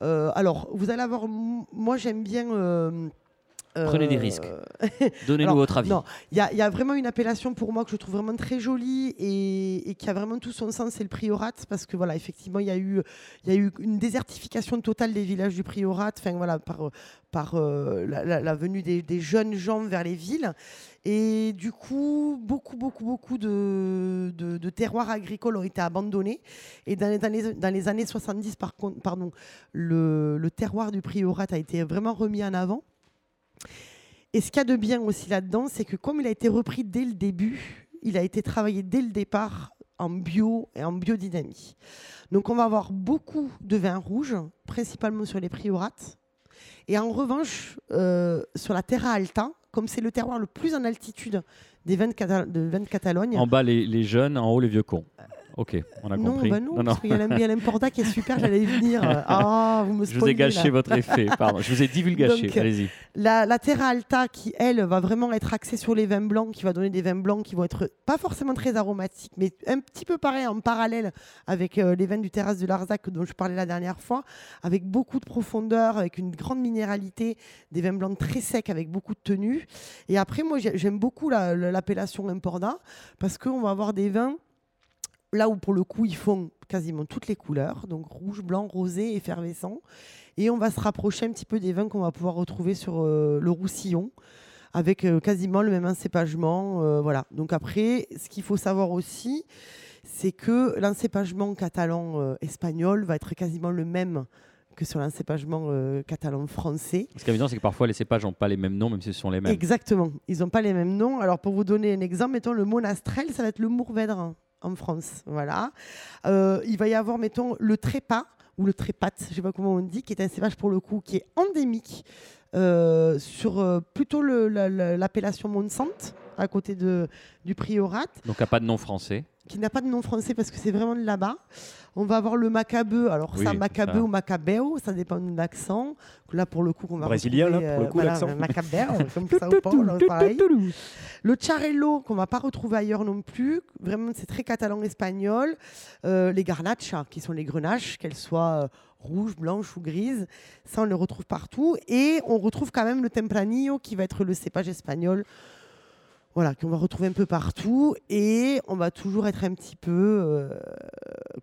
euh, alors, vous allez avoir. Moi, j'aime bien. euh, Prenez des euh, risques. Donnez-nous votre avis. non, Il y, a- il y a vraiment une appellation pour moi que je trouve vraiment très jolie et, et qui a vraiment tout son sens, c'est le priorat, parce que voilà, effectivement, il y a eu, il y a eu une désertification totale des villages du priorat, enfin voilà, par, par euh, la, la- la venue des, des jeunes gens vers les villes. Et du coup, beaucoup, beaucoup, beaucoup de, de- de terroirs agricoles ont été abandonnés. Et dans les, dans les- dans les années 70, par contre, pardon, le, le terroir du priorat a été vraiment remis en avant. Et ce qu'il y a de bien aussi là-dedans, c'est que comme il a été repris dès le début, il a été travaillé dès le départ en bio et en biodynamie. Donc on va avoir beaucoup de vins rouges, principalement sur les priorates. Et en revanche, euh, sur la Terra Alta, comme c'est le terroir le plus en altitude des vins de, vins de Catalogne, En bas, les, les jeunes, en haut, les vieux cons. Ok, on a non, compris. bah non, parce qu'il y a l'Im- il y a l'Importa qui est super, j'allais y venir. Ah, vous me Je vous ai gâché là. votre effet, pardon. Je vous ai divulgaché. Allez-y. La, la Terra Alta, qui elle va vraiment être axée sur les vins blancs, qui va donner des vins blancs qui vont être pas forcément très aromatiques, mais un petit peu pareil en parallèle avec euh, les vins du Terrasse de Larzac dont je parlais la dernière fois, avec beaucoup de profondeur, avec une grande minéralité, des vins blancs très secs avec beaucoup de tenue. Et après, moi j'ai- j'aime beaucoup la- la- l'appellation Imporda parce qu'on va avoir des vins là où pour le coup ils font quasiment toutes les couleurs, donc rouge, blanc, rosé, effervescent. Et on va se rapprocher un petit peu des vins qu'on va pouvoir retrouver sur euh, le Roussillon, avec euh, quasiment le même encépagement. euh, voilà. Donc après, ce qu'il faut savoir aussi, c'est que l'encépagement catalan-espagnol va être quasiment le même que sur l'encépagement euh, catalan-français. Ce qui est évident, c'est que parfois, les cépages n'ont pas les mêmes noms, même si ce sont les mêmes. Exactement. Ils n'ont pas les mêmes noms. Alors, pour vous donner un exemple, mettons le monastrel, ça va être le mourvèdre en France. Voilà. Euh, il va y avoir, mettons, le trépas ou le trépat, je ne sais pas comment on dit, qui est un cépage pour le coup qui est endémique euh, sur euh, plutôt le- la- la- l'appellation Monsante, à côté de, du priorat Donc, il n'y a pas de nom français. Qui n'a pas de nom français parce que c'est vraiment de là-bas. On va avoir le macabeu. Alors Oui, ça, macabeu ou macabeo, ça dépend de l'accent. Là, pour le coup, qu'on va Brésilien, là, pour le euh, coup, voilà, l'accent. Macabeo, comme ça ou pas, pareil. Le charello, qu'on va pas retrouver ailleurs non plus. Vraiment, c'est très catalan-espagnol. Euh, les garnachas, qui sont les grenaches, qu'elles soient euh, rouges, blanches ou grises. Ça, on les retrouve partout. Et on retrouve quand même le tempranillo, qui va être le cépage espagnol voilà, qu'on va retrouver un peu partout. Et on va toujours être un petit peu euh,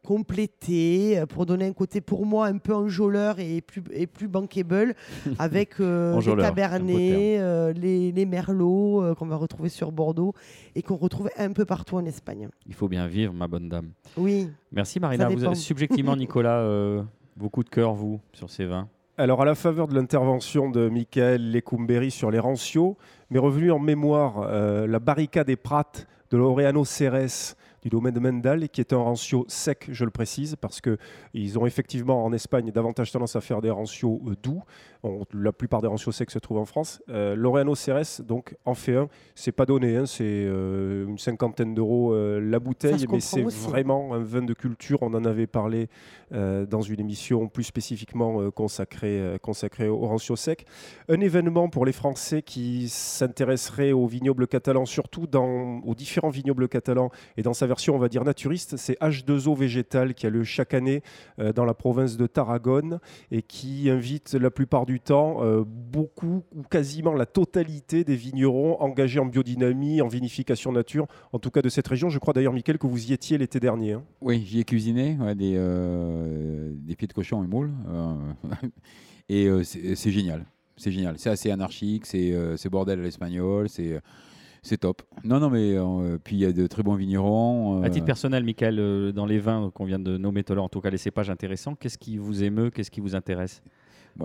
complété euh, pour donner un côté, pour moi, un peu enjôleur et plus, et plus bankable avec euh, les cabernets, euh, les, les merlots euh, qu'on va retrouver sur Bordeaux et qu'on retrouve un peu partout en Espagne. Il faut bien vivre, ma bonne dame. Oui. Merci, Marina. Vous avez, subjectivement, Nicolas, euh, coups de cœur, vous, sur ces vins? Alors, à la faveur de l'intervention de Michael Lecumberi sur les rancios, m'est revenu en mémoire euh, la barricade des Prates de Laureano Ceres du domaine de Mendal, qui est un rancio sec, je le précise, parce qu'ils ont effectivement en Espagne davantage tendance à faire des rancios euh, doux. On- la plupart des rancios secs se trouvent en France. Euh, Laureano Ceres, donc, en fait un. C'est pas donné, hein, c'est euh, une cinquantaine d'euros euh, la bouteille, mais c'est vraiment un vin de culture. On en avait parlé dans une émission plus spécifiquement consacrée, consacrée au rancio sec. Un événement pour les Français qui s'intéresseraient aux vignobles catalans, surtout dans, aux différents vignobles catalans et dans sa version, on va dire, naturiste, c'est H2O Végétal qui a lieu chaque année euh, dans la province de Tarragone et qui invite la plupart du temps euh, beaucoup ou quasiment la totalité des vignerons engagés en biodynamie, en vinification nature, en tout cas de cette région. Je crois d'ailleurs, Mickaël, que vous y étiez l'été dernier. hein. Oui, j'y ai cuisiné euh, des pieds de cochon et moules. et c'est génial. C'est génial. C'est assez anarchique, c'est bordel à l'espagnol, c'est c'est top. Non, non, mais euh, puis il y a de très bons vignerons. À euh, titre personnel, Michael, euh, dans les vins qu'on vient de nommer tout en tout cas les cépages intéressants, qu'est-ce qui vous émeut Qu'est-ce qui vous intéresse?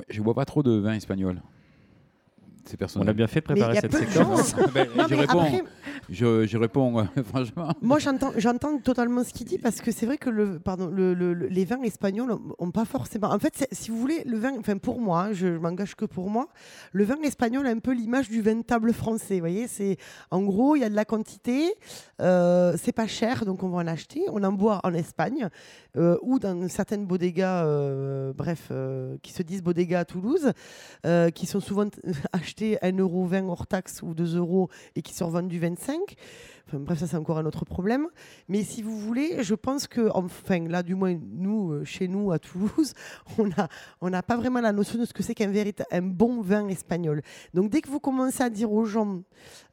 Je bois pas trop de vin espagnol. Ces On a bien fait de préparer cette séquence. Ben, Non, je, mais réponds, après, je, je réponds, euh, franchement. Moi, j'entends, j'entends totalement ce qu'il dit parce que c'est vrai que le, pardon, le- le- le- les vins espagnols ont pas forcément. En fait, si vous voulez, le vin, enfin pour moi, hein, je, je m'engage que pour moi, le vin espagnol a un peu l'image du vin de table français. Vous voyez, c'est en gros, il y a de la quantité, euh, c'est pas cher, donc on va en acheter. On en boit en Espagne euh, ou dans certaines bodegas, euh, bref, euh, qui se disent bodegas à Toulouse, euh, qui sont souvent achetés 1,20 euro hors taxe ou 2 euros et qui sont revendus 25. Bref, ça c'est encore un autre problème. Mais si vous voulez, je pense que, enfin là du moins nous, euh, chez nous à Toulouse, on a, on n'a pas vraiment la notion de ce que c'est qu'un un bon vin espagnol. Donc dès que vous commencez à dire aux gens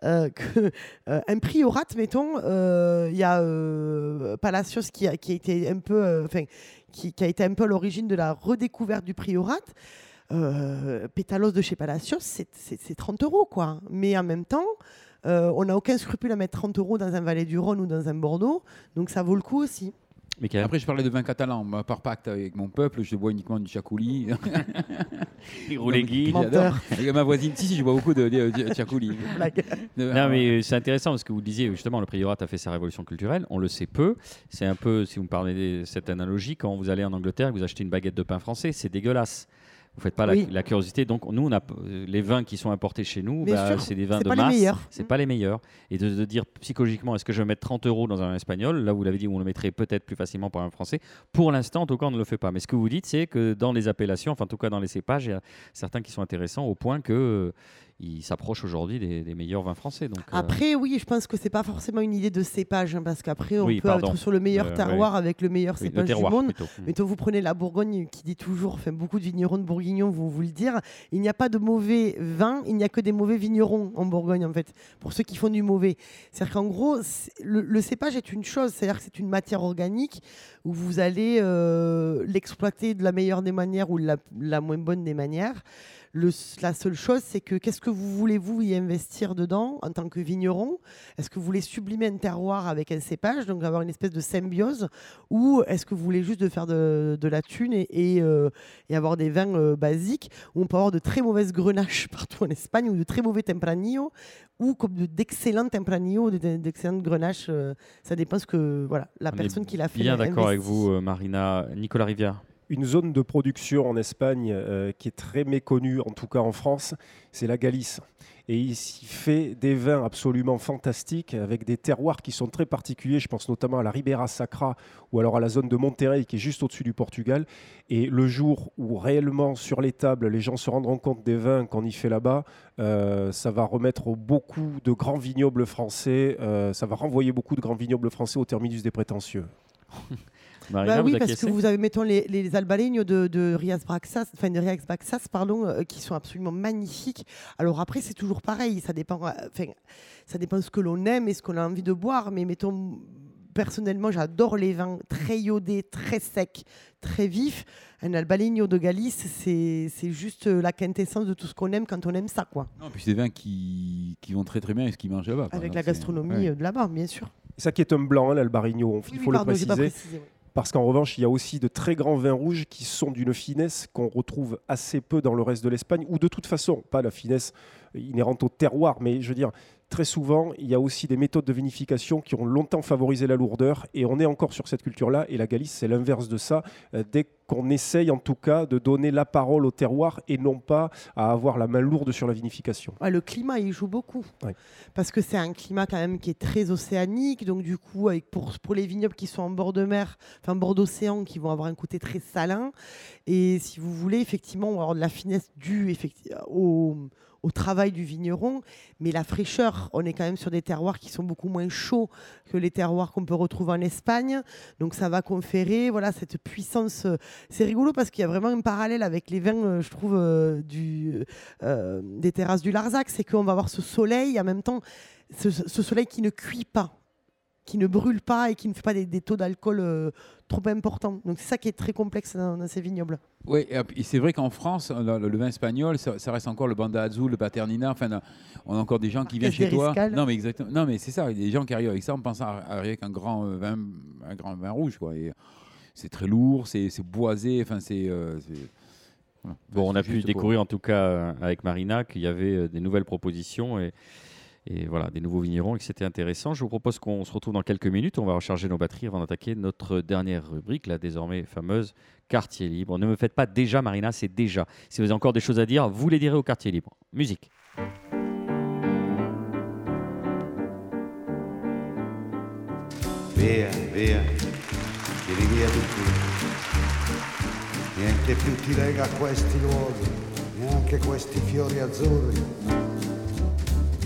euh, que euh, priorat, mettons, euh, il y a euh, Palacios qui a, qui a été un peu, enfin, qui, a été un peu l'origine de la redécouverte du priorat. Pétalos de chez Palacios, c'est 30 euros, quoi. Mais en même temps, euh, on n'a aucun scrupule à mettre 30 euros dans un Valais du Rhône ou dans un Bordeaux, donc ça vaut le coup aussi. Michael, Après, je parlais de vin catalan. Moi, par pacte avec mon peuple, je bois uniquement du chacouli. Roulegui. Ma voisine, si, si, je bois beaucoup de, de, de chacouli. Non, mais euh, c'est intéressant parce que vous disiez justement le priorat a fait sa révolution culturelle. On le sait peu. C'est un peu, si vous me parlez de cette analogie, quand vous allez en Angleterre, et que vous achetez une baguette de pain français, c'est dégueulasse. Vous faites pas la- Oui. la, curiosité. Donc nous, on a euh, les vins qui sont importés chez nous, bah, c'est des vins de pas masse. C'est Mm. pas les meilleurs. Et de, de dire psychologiquement, est-ce que je vais mettre 30 euros dans un espagnol? Là, vous l'avez dit, on le mettrait peut-être plus facilement pour un français. Pour l'instant, en tout cas, on ne le fait pas. Mais ce que vous dites, c'est que dans les appellations, enfin en tout cas dans les cépages, il y a certains qui sont intéressants au point que ils s'approchent aujourd'hui des, des meilleurs vins français. Donc, euh, Après, oui, je pense que c'est pas forcément une idée de cépage, hein, parce qu'après, on Oui, peut pardon. être sur le meilleur Euh, terroir avec le meilleur oui, le cépage terroir du monde. plutôt. Mm. Mais quand vous prenez la Bourgogne, qui dit toujours, enfin beaucoup de vignerons de bourguignons vont vous le dire, il n'y a pas de mauvais vin, il n'y a que des mauvais vignerons en Bourgogne en fait, pour ceux qui font du mauvais. C'est-à-dire qu'en gros, le, le cépage est une chose, c'est-à-dire que c'est une matière organique où vous allez euh, l'exploiter de la meilleure des manières ou de la, la moins bonne des manières. Le- la seule chose, c'est que qu'est-ce que vous voulez vous y investir dedans en tant que vigneron? Est-ce que vous voulez sublimer un terroir avec un cépage, donc avoir une espèce de symbiose, ou est-ce que vous voulez juste de faire de, de la thune et, et, euh, et avoir des vins euh, basiques? Où on peut avoir de très mauvaises grenaches partout en Espagne ou de très mauvais tempranillo ou comme de- d'excellents tempranillo, de- de- d'excellentes grenaches. euh, ça dépend ce que voilà la On personne qui l'a fait. Bien d'accord avec vous, Marina. Nicolas Rivière. Une zone de production en Espagne euh, qui est très méconnue, en tout cas en France, c'est la Galice. Et il s'y fait des vins absolument fantastiques avec des terroirs qui sont très particuliers. Je pense notamment à la Ribera Sacra ou alors à la zone de Monterrey qui est juste au-dessus du Portugal. Et le jour où réellement sur les tables les gens se rendront compte des vins qu'on y fait là-bas, euh, ça va remettre beaucoup de grands vignobles français, euh, ça va renvoyer beaucoup de grands vignobles français au terminus des prétentieux. Marina, Bah oui, parce que vous avez, mettons, les, les de, de Rias Braxas, enfin de Rias Baxas, pardon, euh, qui sont absolument magnifiques. Alors après, c'est toujours pareil, ça dépend, euh, enfin, ça dépend ce que l'on aime et ce qu'on a envie de boire, mais mettons, personnellement, j'adore les vins très iodés, très secs, très vifs. Un albalegno de Galice, c'est c'est juste la quintessence de tout ce qu'on aime quand on aime ça, quoi. Non, puis c'est des vins qui, qui vont très très bien avec ce qu'ils mangent là-bas. Avec la gastronomie ouais. euh, de là-bas, bien sûr. Et ça qui est un blanc, hein, l'Albarino, il Oui, faut oui, le pardon, préciser. précisé. Parce qu'en revanche, il y a aussi de très grands vins rouges qui sont d'une finesse qu'on retrouve assez peu dans le reste de l'Espagne, ou de toute façon, pas la finesse inhérente au terroir, mais je veux dire, très souvent, il y a aussi des méthodes de vinification qui ont longtemps favorisé la lourdeur, et on est encore sur cette culture-là, et la Galice, c'est l'inverse de ça, euh, dès qu'on essaye en tout cas de donner la parole au terroir et non pas à avoir la main lourde sur la vinification. Ouais, le climat, il joue beaucoup. Parce que c'est un climat quand même qui est très océanique. Donc du coup, avec, pour, pour les vignobles qui sont en bord de mer, enfin bord d'océan, qui vont avoir un côté très salin. Et si vous voulez, effectivement, on va avoir de la finesse due effecti- au, au travail du vigneron. Mais la fraîcheur, on est quand même sur des terroirs qui sont beaucoup moins chauds que les terroirs qu'on peut retrouver en Espagne. Donc ça va conférer voilà, cette puissance. euh, C'est rigolo parce qu'il y a vraiment un parallèle avec les vins, euh, je trouve, euh, des terrasses du Larzac. C'est qu'on va avoir ce soleil, en même temps, ce soleil qui ne cuit pas, qui ne brûle pas et qui ne fait pas des, des taux d'alcool euh, trop importants. Donc c'est ça qui est très complexe dans, dans ces vignobles. Oui, et c'est vrai qu'en France, le, le vin espagnol, ça, ça reste encore le Banda Azul, le Paternina. Enfin, on a encore des gens qui viennent Marquès chez toi. d'Eriscal. Non, mais exactement. Non, mais c'est ça. Il y a des gens qui arrivent avec ça en pensant à- arriver avec un grand euh, vin, un grand vin rouge, quoi. Et c'est très lourd, c'est boisé. Enfin, c'est. euh, Voilà. Bon, on a pu pour- découvrir en tout cas avec Marina qu'il y avait des nouvelles propositions et, et voilà, des nouveaux vignerons et que c'était intéressant. Je vous propose qu'on se retrouve dans quelques minutes. On va recharger nos batteries avant d'attaquer notre dernière rubrique, la désormais fameuse quartier libre. Ne me faites pas déjà, Marina, c'est déjà. Si vous avez encore des choses à dire, vous les direz au quartier libre. Musique.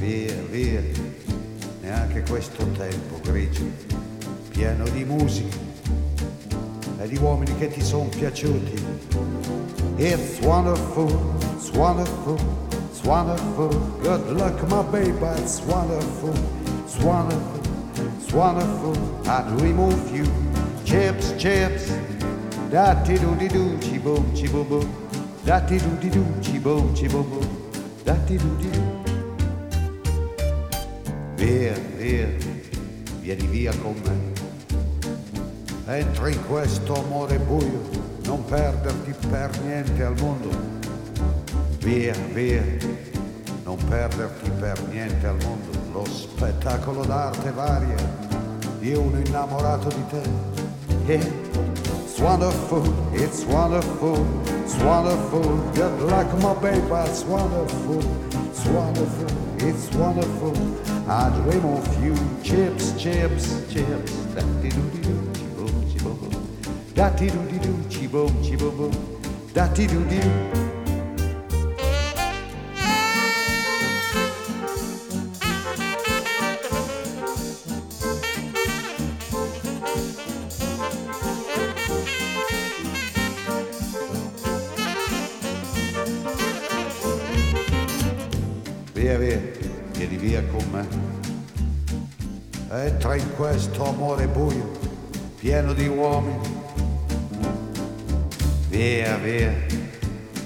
Via, via, neanche questo tempo grigio, pieno di musica e di uomini che ti sono piaciuti. It's wonderful, it's wonderful, it's wonderful. Good luck, my baby, it's wonderful, it's wonderful, it's wonderful. I dream of you. Chips, chips, da ti do di do, chi boom, chi boom boom. Da ti do di do, chi boom, chi boom boom. Da ti do di do. Via, via, vieni via con me. Entri in questo amore buio, non perderti per niente al mondo. Via, via, non perderti per niente al mondo. Lo spettacolo d'arte varia di uno innamorato di te. It's wonderful, it's wonderful, it's wonderful. Good luck, my baby, it's wonderful, it's wonderful, it's wonderful. I dream of you, chips, chips, chips. Da di do di do, chi boom, chi boom, boom. Da di do di do, chi boom, chi boom. Da di do di do. Entra in questo amore buio, pieno di uomini. Via, via,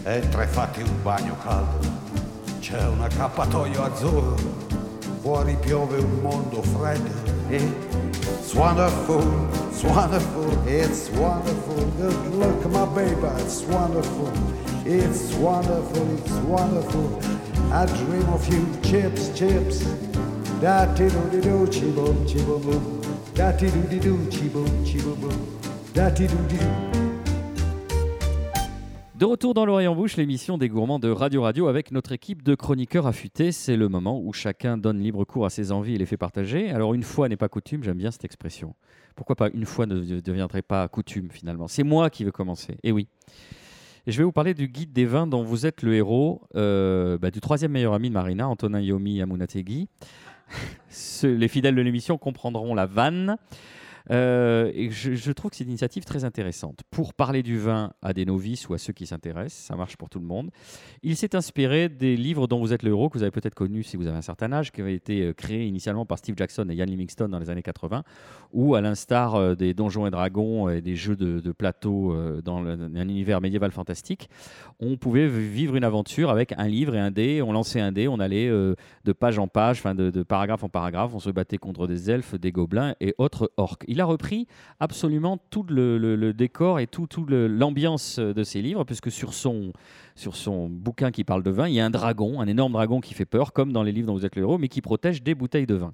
entra e fatti un bagno caldo. C'è un accappatoio azzurro, fuori piove un mondo freddo. It's wonderful, it's wonderful, it's wonderful. Good luck, my baby, it's wonderful. It's wonderful, it's wonderful. I dream of you, chips, chips. De retour dans l'oreille en bouche, l'émission des gourmands de Radio Radio avec notre équipe de chroniqueurs affûtés. C'est le moment où chacun donne libre cours à ses envies et les fait partager. Alors une fois n'est pas coutume, j'aime bien cette expression. Pourquoi pas une fois ne de- deviendrait pas coutume finalement? C'est moi qui veux commencer. Et oui. Et je vais vous parler du guide des vins dont vous êtes le héros, euh, bah, du troisième meilleur ami de Marina, Antonin Yomi Amunategui. Les fidèles de l'émission comprendront la vanne. Euh, je, trouve que c'est une initiative très intéressante. Pour parler du vin à des novices ou à ceux qui s'intéressent, ça marche pour tout le monde. Il s'est inspiré des livres dont vous êtes le héros, que vous avez peut-être connu si vous avez un certain âge, qui avaient été euh, créés initialement par Steve Jackson et Ian Livingstone dans les années 80, où, à l'instar euh, des Donjons et Dragons et des jeux de, de plateau dans un univers médiéval fantastique, on pouvait vivre une aventure avec un livre et un dé. On lançait un dé, on allait de page en page, enfin de, de paragraphe en paragraphe, on se battait contre des elfes, des gobelins et autres orques. Il a repris absolument tout le, décor et tout, l'ambiance de ses livres, puisque sur son, sur son bouquin qui parle de vin, il y a un dragon, un énorme dragon qui fait peur, comme dans les livres dont vous êtes le héros, mais qui protège des bouteilles de vin.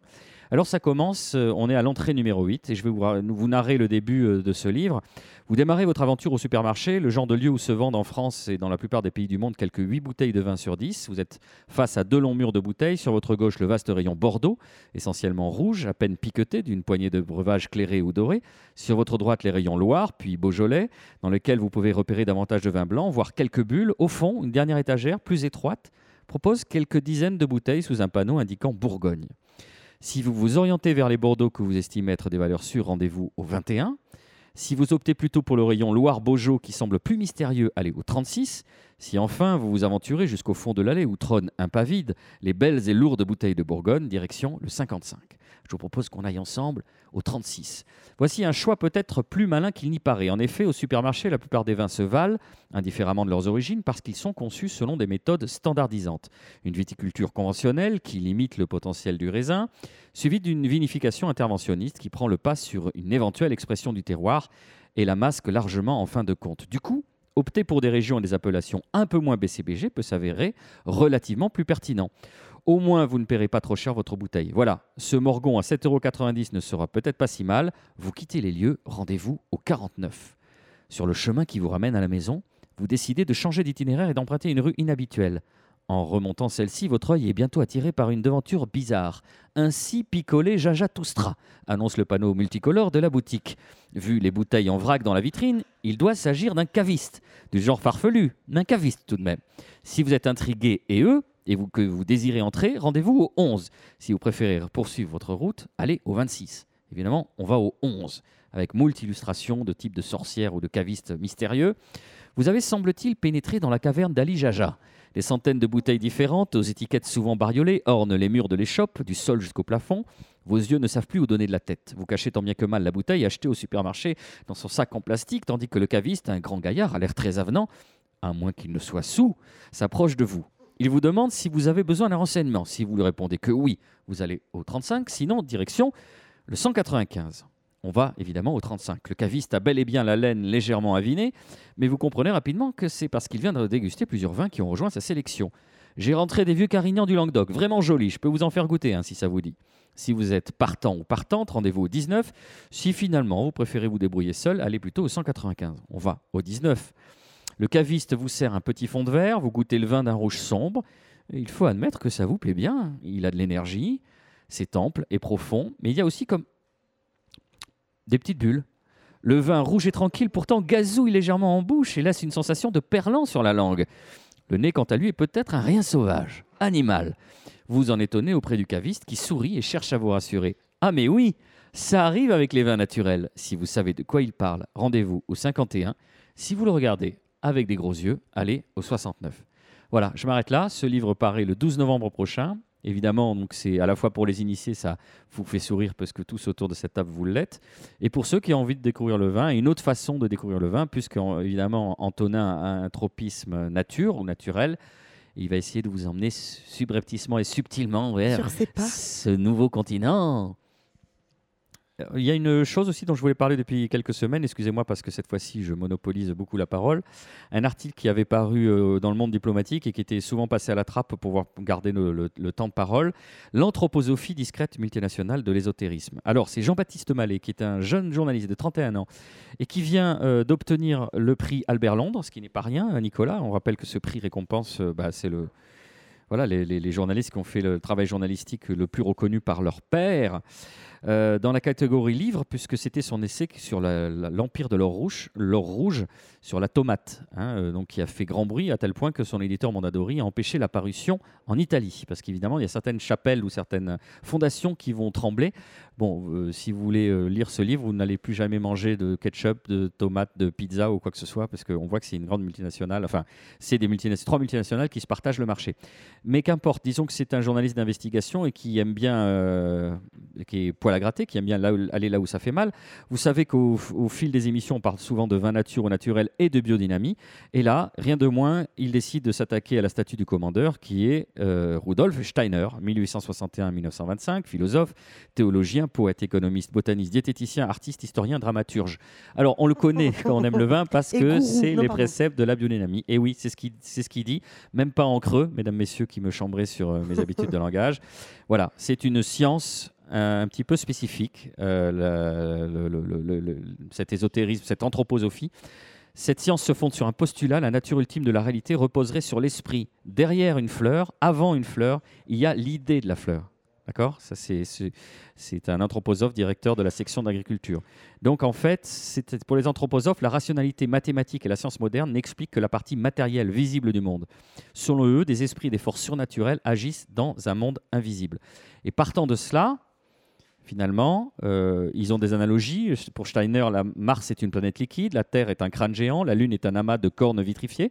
Alors ça commence, euh, on est à l'entrée numéro 8, et je vais vous, narrer le début euh, de ce livre. Vous démarrez votre aventure au supermarché, le genre de lieu où se vendent en France et dans la plupart des pays du monde quelques 8 bouteilles de vin sur 10. Vous êtes face à deux longs murs de bouteilles, sur votre gauche le vaste rayon Bordeaux, essentiellement rouge, à peine piqueté d'une poignée de breuvages clairés ou dorés. Sur votre droite les rayons Loire, puis Beaujolais, dans lesquels vous pouvez repérer davantage de vin blanc, voire quelques bulles. Au fond, une dernière étagère, plus étroite, propose quelques dizaines de bouteilles sous un panneau indiquant Bourgogne. Si vous vous orientez vers les Bordeaux que vous estimez être des valeurs sûres, rendez-vous au 21. Si vous optez plutôt pour le rayon Loire-Beaujolais qui semble plus mystérieux, allez au 36. Si enfin vous vous aventurez jusqu'au fond de l'allée où trônent vide, les belles et lourdes bouteilles de Bourgogne, direction le 55. Je vous propose qu'on aille ensemble au 36. Voici un choix peut-être plus malin qu'il n'y paraît. En effet, au supermarché, la plupart des vins se valent, indifféremment de leurs origines, parce qu'ils sont conçus selon des méthodes standardisantes. Une viticulture conventionnelle qui limite le potentiel du raisin, suivie d'une vinification interventionniste qui prend le pas sur une éventuelle expression du terroir et la masque largement en fin de compte. Du coup, Opter pour des régions et des appellations un peu moins BCBG peut s'avérer relativement plus pertinent. Au moins, vous ne paierez pas trop cher votre bouteille. Voilà, ce Morgon à 7,90€ ne sera peut-être pas si mal. Vous quittez les lieux, rendez-vous au 49. Sur le chemin qui vous ramène à la maison, vous décidez de changer d'itinéraire et d'emprunter une rue inhabituelle. En remontant celle-ci, votre œil est bientôt attiré par une devanture bizarre. Ainsi picolé Jaja Toustra, annonce le panneau multicolore de la boutique. Vu les bouteilles en vrac dans la vitrine, il doit s'agir d'un caviste, du genre farfelu, d'un caviste tout de même. Si vous êtes intrigué et eux, et que vous désirez entrer, rendez-vous au 11. Si vous préférez poursuivre votre route, allez au 26. Évidemment, on va au 11, avec moult illustrations de type de sorcières ou de cavistes mystérieux. Vous avez, semble-t-il, pénétré dans la caverne d'Ali Jaja. Des centaines de bouteilles différentes, aux étiquettes souvent bariolées, ornent les murs de l'échoppe, du sol jusqu'au plafond. Vos yeux ne savent plus où donner de la tête. Vous cachez tant bien que mal la bouteille achetée au supermarché dans son sac en plastique, tandis que le caviste, un grand gaillard, à l'air très avenant, à moins qu'il ne soit sous, s'approche de vous. Il vous demande si vous avez besoin d'un renseignement. Si vous lui répondez que oui, vous allez au 35, sinon direction le 195. On va évidemment au 35. Le caviste a bel et bien la laine légèrement avinée, mais vous comprenez rapidement que c'est parce qu'il vient de déguster plusieurs vins qui ont rejoint sa sélection. J'ai rentré des vieux carignans du Languedoc, vraiment jolis, je peux vous en faire goûter si ça vous dit. Si vous êtes partant ou partante, rendez-vous au 19. Si finalement vous préférez vous débrouiller seul, allez plutôt au 195. On va au 19. Le caviste vous sert un petit fond de verre, vous goûtez le vin d'un rouge sombre. Il faut admettre que ça vous plaît bien. Il a de l'énergie, c'est ample et profond, mais il y a aussi comme des petites bulles. Le vin rouge et tranquille pourtant gazouille légèrement en bouche et laisse une sensation de perlant sur la langue. Le nez, quant à lui, est peut-être un rien sauvage, animal. Vous en étonnez auprès du caviste qui sourit et cherche à vous rassurer. Ah mais oui, ça arrive avec les vins naturels. Si vous savez de quoi il parle, rendez-vous au 51. Si vous le regardez avec des gros yeux, allez au 69. Voilà, je m'arrête là. Ce livre paraît le 12 novembre prochain. Évidemment, donc c'est à la fois pour les initiés, ça vous fait sourire parce que tous autour de cette table vous l'êtes. Et pour ceux qui ont envie de découvrir le vin, une autre façon de découvrir le vin, puisque en- évidemment Antonin a un tropisme nature ou naturel, il va essayer de vous emmener subrepticement et subtilement vers ce nouveau continent. Il y a une chose aussi dont je voulais parler depuis quelques semaines, excusez-moi parce que cette fois-ci je monopolise beaucoup la parole. Un article qui avait paru euh, dans le monde diplomatique et qui était souvent passé à la trappe pour pouvoir garder le temps de parole. L'anthroposophie discrète multinationale de l'ésotérisme. Alors c'est Jean-Baptiste Mallet qui est un jeune journaliste de 31 ans et qui vient euh, d'obtenir le prix Albert Londres, ce qui n'est pas rien, hein, Nicolas. On rappelle que ce prix récompense, euh, bah, c'est le voilà, les, journalistes qui ont fait le travail journalistique le plus reconnu par leur père. Euh, dans la catégorie livre, puisque c'était son essai sur l'empire de l'or rouge, l'or rouge sur la tomate, hein, euh, donc qui a fait grand bruit à tel point que son éditeur Mondadori a empêché la parution en Italie, parce qu'évidemment il y a certaines chapelles ou certaines fondations qui vont trembler. Bon, euh, si vous voulez lire ce livre, vous n'allez plus jamais manger de ketchup, de tomates, de pizza ou quoi que ce soit, parce qu'on voit que c'est une grande multinationale. Enfin, c'est des trois multinationales qui se partagent le marché. Mais qu'importe, disons que c'est un journaliste d'investigation et qui aime bien, euh, qui est poil à gratter, qui aime bien là où- aller là où ça fait mal. Vous savez qu'au au fil des émissions, on parle souvent de vin nature ou naturel et de biodynamie. Et là, rien de moins, il décide de s'attaquer à la statue du commandeur, qui est euh, Rudolf Steiner, 1861-1925, philosophe, théologien, poète, économiste, botaniste, diététicien, artiste, historien, dramaturge. Alors, on le connaît quand on aime le vin parce que c'est les préceptes de la biodynamie. Et oui, c'est ce qu'il c'est ce qu'il dit, même pas en creux, mesdames, messieurs qui me chambraient sur euh, mes habitudes de langage. Voilà, c'est une science euh, un petit peu spécifique, euh, le- le- le- cet ésotérisme, cette anthroposophie. Cette science se fonde sur un postulat, la nature ultime de la réalité reposerait sur l'esprit. Derrière une fleur, avant une fleur, il y a l'idée de la fleur. D'accord? Ça, c'est- un anthroposophe, directeur de la section d'agriculture. Donc, en fait, pour les anthroposophes, la rationalité mathématique et la science moderne n'expliquent que la partie matérielle, visible du monde. Selon eux, des esprits et des forces surnaturelles agissent dans un monde invisible. Et partant de cela, finalement, euh, ils ont des analogies. Pour Steiner, Mars est une planète liquide, la Terre est un crâne géant, la Lune est un amas de cornes vitrifiées.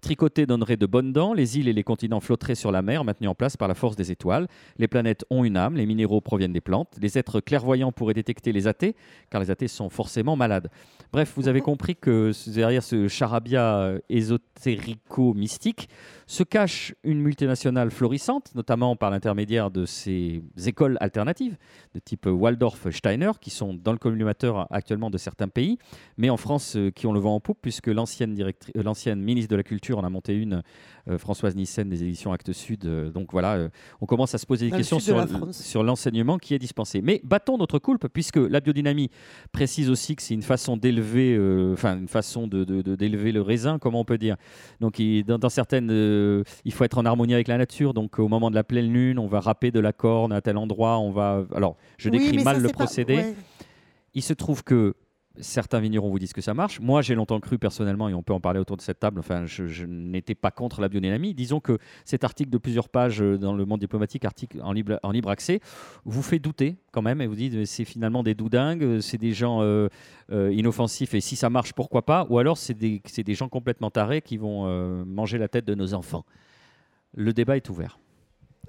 Tricoter donnerait de bonnes dents, les îles et les continents flotteraient sur la mer, maintenus en place par la force des étoiles. Les planètes ont une âme, les minéraux proviennent des plantes. Les êtres clairvoyants pourraient détecter les athées, car les athées sont forcément malades. Bref, vous avez compris que derrière ce charabia euh, ésotérico-mystique se cache une multinationale florissante, notamment par l'intermédiaire de ces écoles alternatives de type Waldorf-Steiner, qui sont dans le collimateur actuellement de certains pays, mais en France euh, qui ont le vent en poupe, puisque l'ancienne euh, l'ancienne ministre de la Culture en a monté une, euh, Françoise Nissen des éditions Actes Sud. Euh, donc voilà, euh, on commence à se poser des Dans questions sur, l'enseignement qui est dispensé. Mais battons notre coulpe, puisque la biodynamie précise aussi que c'est une façon d'élever, euh, enfin une façon de, d'élever le raisin, comment on peut dire. Donc il- dans, dans certaines, euh, il faut être en harmonie avec la nature. Donc au moment de la pleine lune, on va râper de la corne à tel endroit. On va, alors je décris mal ça, le pas- procédé. ouais. Il se trouve que certains vignerons vous disent que ça marche. Moi, j'ai longtemps cru personnellement, et on peut en parler autour de cette table, enfin, je, n'étais pas contre la biodynamie. Disons que cet article de plusieurs pages euh, dans le monde diplomatique, article en libre, accès, vous fait douter quand même, et vous dites, c'est finalement des doudingues, euh, c'est des gens euh, inoffensifs, et si ça marche, pourquoi pas? Ou alors, c'est des, gens complètement tarés qui vont manger la tête de nos enfants. Le débat est ouvert.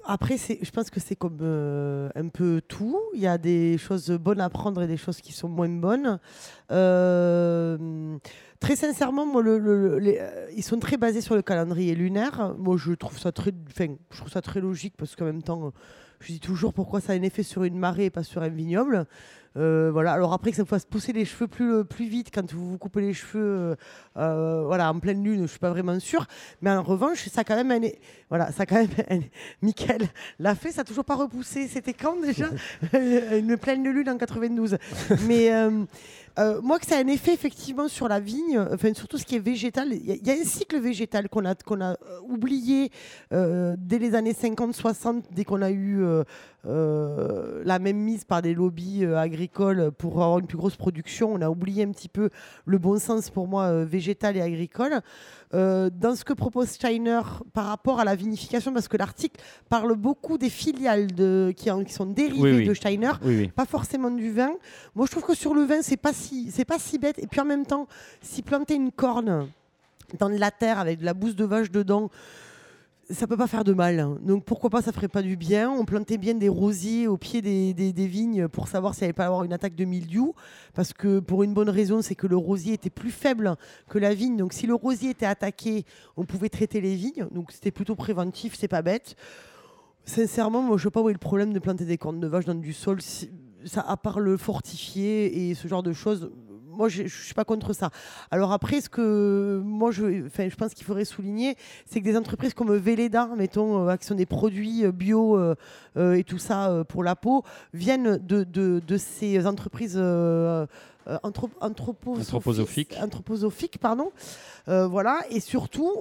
Après, je pense que c'est comme euh, un peu tout. Il y a des choses bonnes à prendre et des choses qui sont moins bonnes. Euh, très sincèrement, euh, ils sont très basés sur le calendrier lunaire. Moi, je trouve ça très, je trouve ça très logique parce qu'en même temps, je dis toujours pourquoi ça a un effet sur une marée et pas sur un vignoble. Euh, voilà. Alors après que ça vous fasse pousser les cheveux plus, plus vite quand vous vous coupez les cheveux, euh, euh, voilà, en pleine lune, je suis pas vraiment sûre. Mais en revanche, ça a quand même, un- voilà, ça a quand même, un- Michael l'a fait, ça a toujours pas repoussé. C'était quand déjà? Une pleine lune en 92. Mais euh, moi, que ça a un effet effectivement sur la vigne, enfin surtout ce qui est végétal. Il y, a- un cycle végétal qu'on a, qu'on a euh, oublié euh, dès les années 50-60, dès qu'on a eu la même mise par des lobbies agricoles pour avoir une plus grosse production. On a oublié un petit peu le bon sens pour moi végétal et agricole. Euh, dans ce que propose Steiner par rapport à la vinification, parce que l'article parle beaucoup des filiales de, qui, en- qui sont dérivées Oui, oui. de Steiner Oui, pas forcément du vin. Moi, je trouve que sur le vin, c'est pas si, c'est pas si bête. Et puis en même temps, si planter une corne dans de la terre avec de la bouse de vache dedans, ça peut pas faire de mal. Donc pourquoi pas, ça ferait pas du bien. On plantait bien des rosiers au pied des, des- vignes pour savoir s'il n'y avait pas avoir une attaque de mildiou. Parce que pour une bonne raison, c'est que le rosier était plus faible que la vigne. Donc si le rosier était attaqué, on pouvait traiter les vignes. Donc c'était plutôt préventif, c'est pas bête. Sincèrement, moi, je vois pas où est le problème de planter des cornes de vache dans du sol. Ça, à part le fortifier et ce genre de choses, moi, je, je suis pas contre ça. Alors après, ce que moi, je, enfin, je pense qu'il faudrait souligner, c'est que des entreprises comme Véleda, mettons, euh, qui sont des produits euh, bio euh, et tout ça pour la peau, viennent de, de, de ces entreprises anthro- anthroposophiques- Anthroposophiques. pardon. Voilà, et surtout,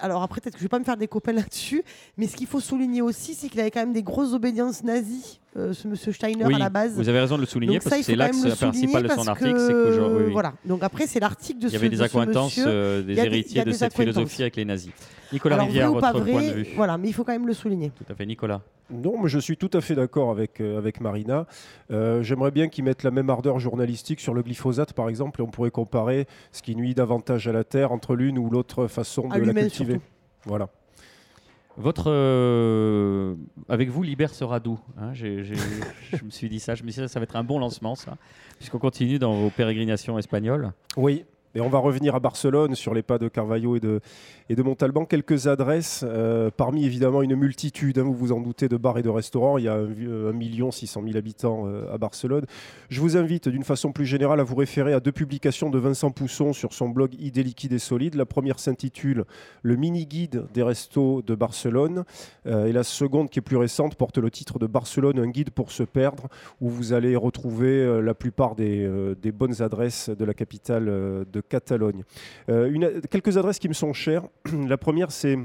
alors après, peut-être que je vais pas me faire des copains là-dessus, mais ce qu'il faut souligner aussi, c'est qu'il avait quand même des grosses obédiences nazies, euh, ce monsieur Steiner Oui, à la base. vous avez raison de le souligner Donc parce que c'est l'axe principal de son article. que, c'est qu'aujourd'hui- oui. Voilà. Donc après, c'est l'article de Il y ce, avait des de ce accointances, monsieur. euh, Il des héritiers de cette philosophie avec les nazis. Nicolas Alors, Rivière, vrai ou pas votre vrai, point de vue. Voilà, mais il faut quand même le souligner. Tout à fait, Nicolas. Non, mais je suis tout à fait d'accord avec, euh, avec Marina. Euh, J'aimerais bien qu'ils mettent la même ardeur journalistique sur le glyphosate, par exemple, et on pourrait comparer ce qui nuit davantage à la terre entre l'une ou l'autre façon À de la cultiver. surtout. Voilà. Votre, euh, avec vous, Liber sera doux. hein, je me suis dit ça. Je me suis dit ça, ça va être un bon lancement, ça, puisqu'on continue dans vos pérégrinations espagnoles. Oui. On va revenir à Barcelone sur les pas de Carvalho et de, Montalban. Quelques adresses, euh, parmi évidemment une multitude, hein, vous vous en doutez, de bars et de restaurants. Il y a 1 million 600 000 habitants euh, à Barcelone. Je vous invite d'une façon plus générale à vous référer à deux publications de Vincent Pousson sur son blog Idées liquides et solides. La première s'intitule Le mini-guide des restos de Barcelone. Euh, et la seconde, qui est plus récente, porte le titre de Barcelone, un guide pour se perdre, où vous allez retrouver la plupart des, bonnes adresses de la capitale de Catalogne. Euh, quelques adresses qui me sont chères. La première, c'est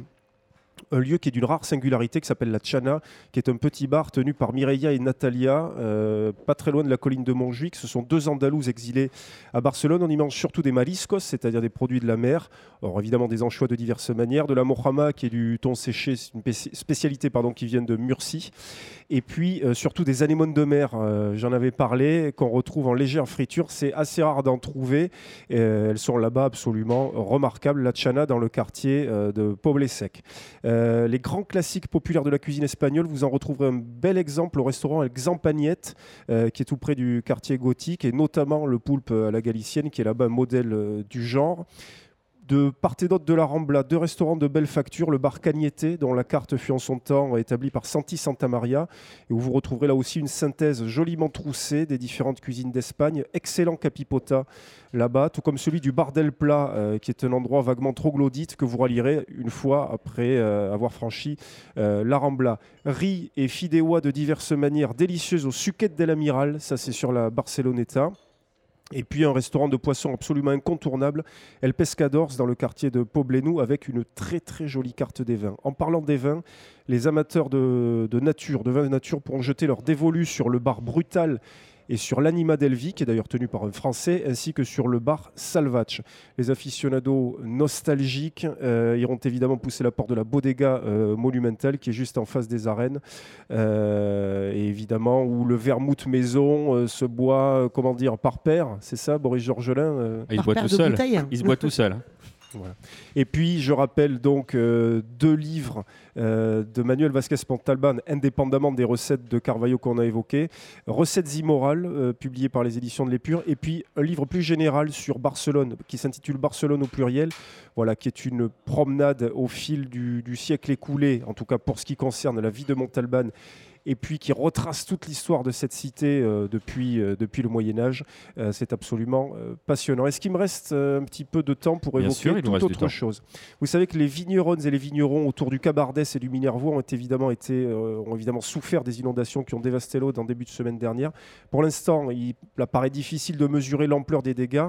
un lieu qui est d'une rare singularité qui s'appelle la Chana, qui est un petit bar tenu par Mireia et Natalia, euh, pas très loin de la colline de Montjuic. Ce sont deux Andalouses exilés à Barcelone. On y mange surtout des mariscos, c'est-à-dire des produits de la mer. Alors évidemment des anchois de diverses manières, de la mojama qui est du thon séché, une spéci- spécialité pardon, qui vient de Murcie. Et puis euh, surtout des anémones de mer, euh, j'en avais parlé, qu'on retrouve en légère friture. C'est assez rare d'en trouver. Elles sont là-bas absolument remarquables. La Chana dans le quartier de Poble Sec. Euh, les grands classiques populaires de la cuisine espagnole, vous en retrouverez un bel exemple au restaurant El Xampagnette, euh, qui est tout près du quartier gothique, et notamment le poulpe à la galicienne, qui est là-bas un modèle euh, du genre. De part et d'autre de la Rambla, deux restaurants de belle facture, le bar Cagnete, dont la carte fut en son temps établie par Santi Santa Maria, et où vous retrouverez là aussi une synthèse joliment troussée des différentes cuisines d'Espagne. Excellent capipota là-bas, tout comme celui du Bar del Pla, euh, qui est un endroit vaguement troglodyte que vous rallierez une fois après euh, avoir franchi euh, la Rambla. Riz et fideuà de diverses manières délicieuses au Suquet del Amiral, ça c'est sur la Barceloneta. Et puis un restaurant de poissons absolument incontournable, El Pescadors, dans le quartier de Poblenou, avec une très très jolie carte des vins. En parlant des vins, les amateurs de, de nature, de vins de nature, pourront jeter leur dévolu sur le bar Brutal et sur l'Anima Delvi, qui est d'ailleurs tenu par un Français, ainsi que sur le bar Salvatch. Les aficionados nostalgiques euh, iront évidemment pousser la porte de la Bodega euh, Monumental, qui est juste en face des arènes, euh, et évidemment où le vermouth maison euh, se boit, comment dire, par paire. C'est ça, Boris Georgelin euh Ah, il Par boit tout seul. Il se boit tout seul. Et puis, je rappelle donc euh, deux livres euh, de Manuel Vasquez Montalban, indépendamment des recettes de Carvalho qu'on a évoquées. Recettes immorales, euh, publiées par les éditions de l'Épure. Et puis, un livre plus général sur Barcelone, qui s'intitule Barcelone au pluriel, voilà, qui est une promenade au fil du siècle écoulé, en tout cas pour ce qui concerne la vie de Montalban. Et puis qui retrace toute l'histoire de cette cité euh, depuis, euh, depuis le Moyen Âge. Euh, c'est absolument passionnant. Est-ce qu'il me reste un petit peu de temps pour évoquer sûr, toute autre chose? Vous savez que les vignerons et les vignerons autour du Cabardès et du Minervois ont évidemment, été, ont évidemment souffert des inondations qui ont dévasté l'Aude en début de semaine dernière. Pour l'instant, il apparaît difficile de mesurer l'ampleur des dégâts,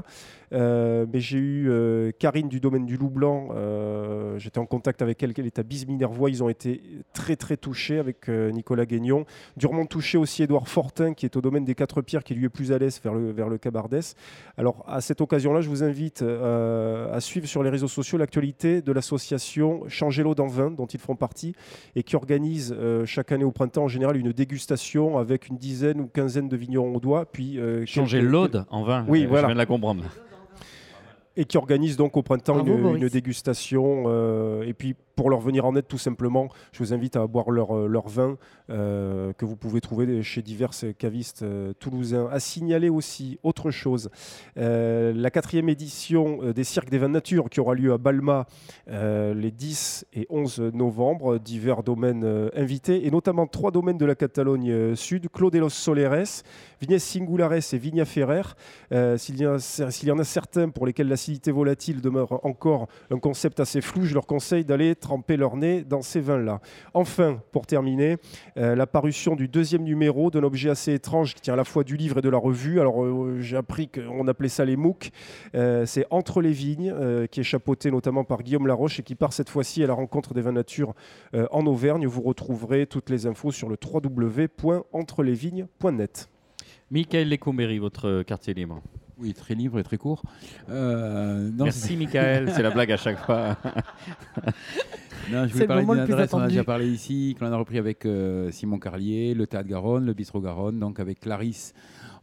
mais j'ai eu euh, Karine du domaine du Loup Blanc, euh, j'étais en contact avec elle, elle est à Bise-Minervois, ils ont été très très touchés avec euh, Nicolas Guignon. Durement touché aussi Édouard Fortin, qui est au domaine des Quatre Pierres, qui lui est plus à l'est vers le, vers le Cabardès. Alors à cette occasion-là, je vous invite euh, à suivre sur les réseaux sociaux l'actualité de l'association Changer l'eau dans vin, dont ils font partie, et qui organise euh, chaque année au printemps en général une dégustation avec une dizaine ou quinzaine de vignerons au doigt. Puis, euh, Changer quelques- l'aude en vin. Oui, Euh, voilà. Je viens de la comprendre. Et qui organise donc au printemps Bravo, une, une dégustation. euh, et puis pour leur venir en aide, tout simplement, je vous invite à boire leur, euh, vin euh, que vous pouvez trouver chez divers cavistes euh, toulousains. À signaler aussi autre chose, la quatrième édition des Cirques des Vins Nature qui aura lieu à Balma les 10 et 11 novembre, divers domaines invités, et notamment trois domaines de la Catalogne Sud, Claude de los Soleres, Vignes Singulares et Vigna Ferrer. S'il y, y en a certains pour lesquels l'acidité volatile demeure encore un concept assez flou, je leur conseille d'aller tremper leur nez dans ces vins-là. Enfin, pour terminer, euh, la parution du deuxième numéro d'un objet assez étrange qui tient à la fois du livre et de la revue. Alors, euh, j'ai appris qu'on appelait ça les MOOC. Euh, C'est Entre les vignes, euh, qui est chapeauté notamment par Guillaume Laroche et qui part cette fois-ci à la rencontre des vins nature en Auvergne. Vous retrouverez toutes les infos sur le www.entrelesvignes.net. Michael Lecombéry, votre quartier libre. Oui, très libre et très court. Euh, non, Merci Michael, c'est la blague à chaque fois. Non, je C'est voulais le parler moment d'une le plus adresse, on en a déjà parlé ici, que l'on a repris avec euh, Simon Carlier, le Théâtre Garonne, le Bistrot Garonne, donc avec Clarisse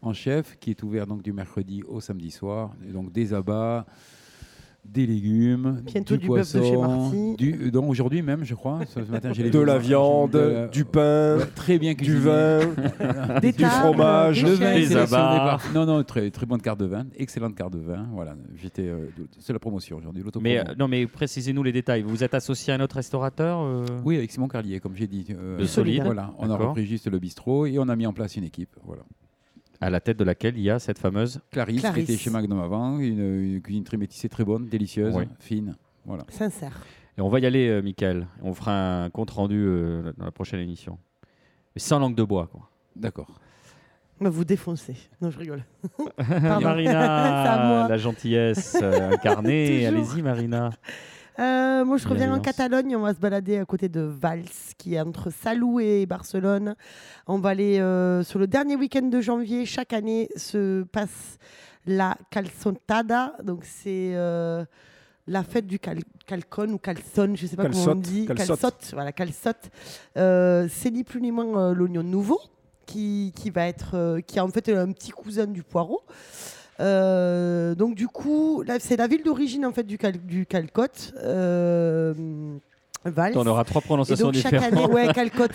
en chef, qui est ouvert donc du mercredi au samedi soir. Et donc des abats, des légumes, Bientôt du, du bœuf de poisson, chez Marty. du, euh, donc aujourd'hui même, je crois, ce matin j'ai De la viande, De la- du pain, Ouais, très bien du cuisiné. vin, Des du tables, fromage, des Le vin Des abats. Non, non, très, très bonne carte de vin, excellente carte de vin. Voilà, j'étais, euh, c'est la promotion aujourd'hui. Mais euh, non, mais précisez-nous les détails. Vous êtes associé à un autre restaurateur euh, Oui, avec Simon Carlier, comme j'ai dit. euh, De solide. Voilà, on a repris juste le bistrot et on a mis en place une équipe. Voilà. À la tête de laquelle il y a cette fameuse. Clarisse, Clarisse. qui était chez Magnum avant, une, une cuisine très métissée, très bonne, délicieuse, Oui. fine. Voilà. Sincère. Et on va y aller, euh, Michael. On fera un compte rendu euh, dans la prochaine émission. Mais sans langue de bois. Quoi. D'accord. Mais vous défoncez. Non, je rigole. Marina, la gentillesse euh, incarnée. Allez-y, Marina. Euh, moi, je reviens en. Catalogne. On va se balader à côté de Valls, qui est entre Salou et Barcelone. On va aller euh, sur le dernier week-end de janvier. Chaque année se passe la Calçotada. Donc, c'est euh, la fête du cal calcon ou calzone, je ne sais pas comment on dit. calçotte. Calçotte, voilà, calçotte. C'est ni plus ni moins l'oignon nouveau, qui, qui va être, qui est en fait un petit cousin du poireau. Euh, donc du coup, c'est la ville d'origine en fait du, cal du calcotte. Euh. On aura trois prononciations différentes. année, ouais, calcotte,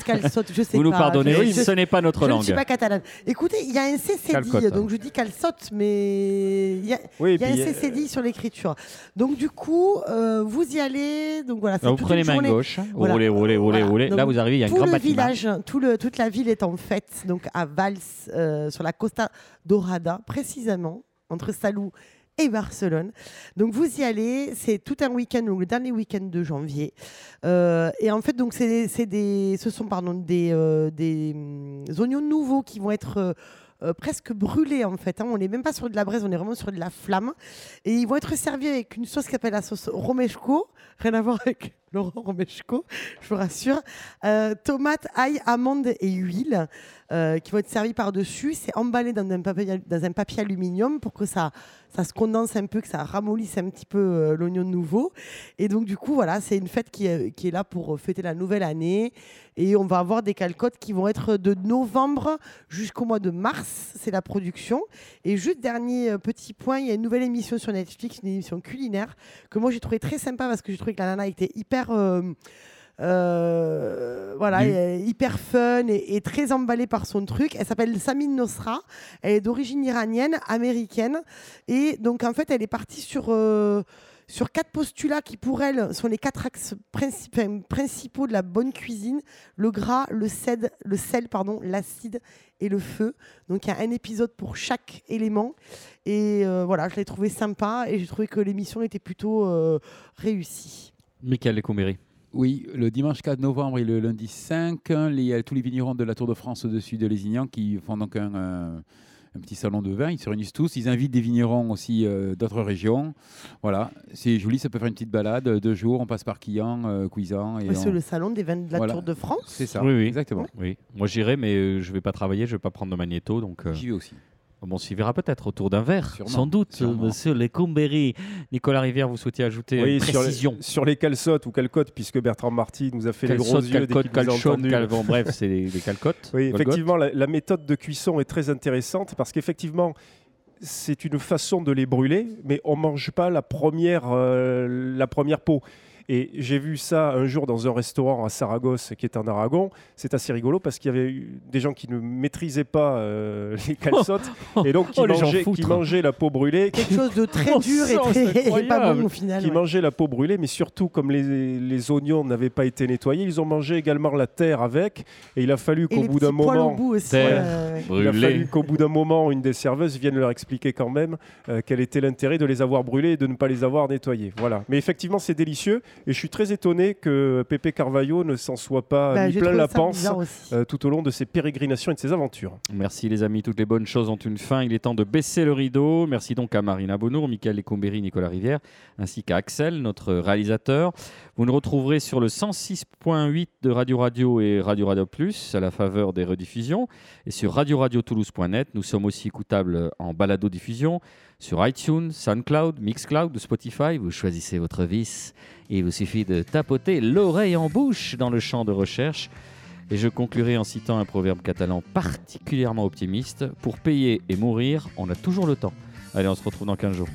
je sais Vous nous pas. pardonnez, je, je- ce n'est pas notre je ne langue. suis pas catalane. Écoutez, il y a un CCD, donc je dis calçotte, mais il y a, Oui, et il y a un puis, euh, CCD sur l'écriture. Donc du coup, euh, vous y allez. Donc voilà, vous prenez main gauche, Voilà. roulez, roulez, roulez, Voilà. roulez. Donc, Là, vous arrivez, il y a un grand le bâtiment. village, tout le, toute la ville est en fête, donc à Valls, euh, sur la Costa Dorada, précisément, entre Salou et Barcelone. Donc vous y allez, c'est tout un week-end, le dernier week-end de janvier. Euh, et en fait, donc c'est des, ce sont pardon des, euh, des hum, oignons nouveaux qui vont être euh, presque brûlés en fait. hein. On n'est même pas sur de la braise, on est vraiment sur de la flamme. Et ils vont être servis avec une sauce qui s'appelle la sauce romeshko, rien à voir avec Laurent Romeshko, je vous rassure. Euh, tomates, ail, amandes et huile euh, qui vont être servis par-dessus. C'est emballé dans un, papier, dans un papier aluminium pour que ça, ça se condense un peu, que ça ramollisse un petit peu euh, l'oignon nouveau. Et donc, du coup, voilà, c'est une fête qui est, là pour fêter la nouvelle année. Et on va avoir des calcottes qui vont être de novembre jusqu'au mois de mars. C'est la production. Et juste dernier euh, petit point, il y a une nouvelle émission sur Netflix, une émission culinaire que moi j'ai trouvé très sympa parce que j'ai trouvé que la nana était hyper. Euh, euh, voilà, est hyper fun et, et très emballée par son truc. Elle s'appelle Samine Nosra. Elle est d'origine iranienne, américaine. Et donc, en fait, elle est partie sur, euh, sur quatre postulats qui, pour elle, sont les quatre axes princi- principaux de la bonne cuisine le gras, le sel, le sel pardon, l'acide et le feu. Donc, il y a un épisode pour chaque élément. Et euh, voilà, je l'ai trouvé sympa et j'ai trouvé que l'émission était plutôt euh, réussie. Michael Lecombéry. Oui, le dimanche 4 novembre et le lundi 5, hein, il y a tous les vignerons de la Tour de France au-dessus de Lézignan qui font donc un, euh, un petit salon de vin. Ils se réunissent tous. Ils invitent des vignerons aussi euh, d'autres régions. Voilà, c'est joli. Ça peut faire une petite balade. Deux jours, on passe par Quillan, euh, Cuisan. et C'est on- le salon des vins de la Voilà. Tour de France. C'est ça, Oui, oui. exactement. Oui, moi j'irai, mais euh, je vais pas travailler, je vais pas prendre de magnéto, donc euh, J'y vais aussi. Bon, on s'y verra peut-être autour d'un verre, Sûrement, sans doute. sûrement. Monsieur Lecombéry, Nicolas Rivière, vous souhaitez ajouter Oui, une sur précision les, sur les calçottes ou calcottes, puisque Bertrand Marty nous a fait les gros yeux dès calcotte, qu'il nous a calchonne, entendu. calvon, bref, c'est des, des calcottes. Oui, effectivement, la, la méthode de cuisson est très intéressante parce qu'effectivement, c'est une façon de les brûler, mais on mange pas la première, euh, la première peau. Et j'ai vu ça un jour dans un restaurant à Saragosse, qui est en Aragon. C'est assez rigolo parce qu'il y avait eu des gens qui ne maîtrisaient pas euh, les calçottes et donc qui, Oh, mangeaient, qui foutres. mangeaient la peau brûlée, Quelque chose de très Oh, dur et, très, et pas incroyable. bon au final. qui ouais. mangeaient la peau brûlée, mais surtout comme les, les oignons n'avaient pas été nettoyés, ils ont mangé également la terre avec. Et il a fallu qu'au bout d'un moment, bout aussi. Terre. euh, il a fallu qu'au bout d'un moment, une des serveuses vienne leur expliquer quand même euh, quel était l'intérêt de les avoir brûlés et de ne pas les avoir nettoyés. Voilà. Mais effectivement, c'est délicieux et je suis très étonné que Pepe Carvalho ne s'en soit pas bah, mis plein la panse euh, tout au long de ses pérégrinations et de ses aventures. Merci les amis, toutes les bonnes choses ont une fin. Il est temps de baisser le rideau. Merci donc à Marina Bonour, Michael Lecombéry, Nicolas Rivière, ainsi qu'à Axel, notre réalisateur. Vous nous retrouverez sur le 106.8 de Radio Radio et Radio Radio Plus à la faveur des rediffusions et sur radio-radio-toulouse.net. Nous sommes aussi écoutables en balado-diffusion sur iTunes, SoundCloud, Mixcloud, Spotify. Vous choisissez votre vice et il vous suffit de tapoter l'oreille en bouche dans le champ de recherche. Et je conclurai en citant un proverbe catalan particulièrement optimiste. Pour payer et mourir, on a toujours le temps. Allez, on se retrouve dans 15 jours.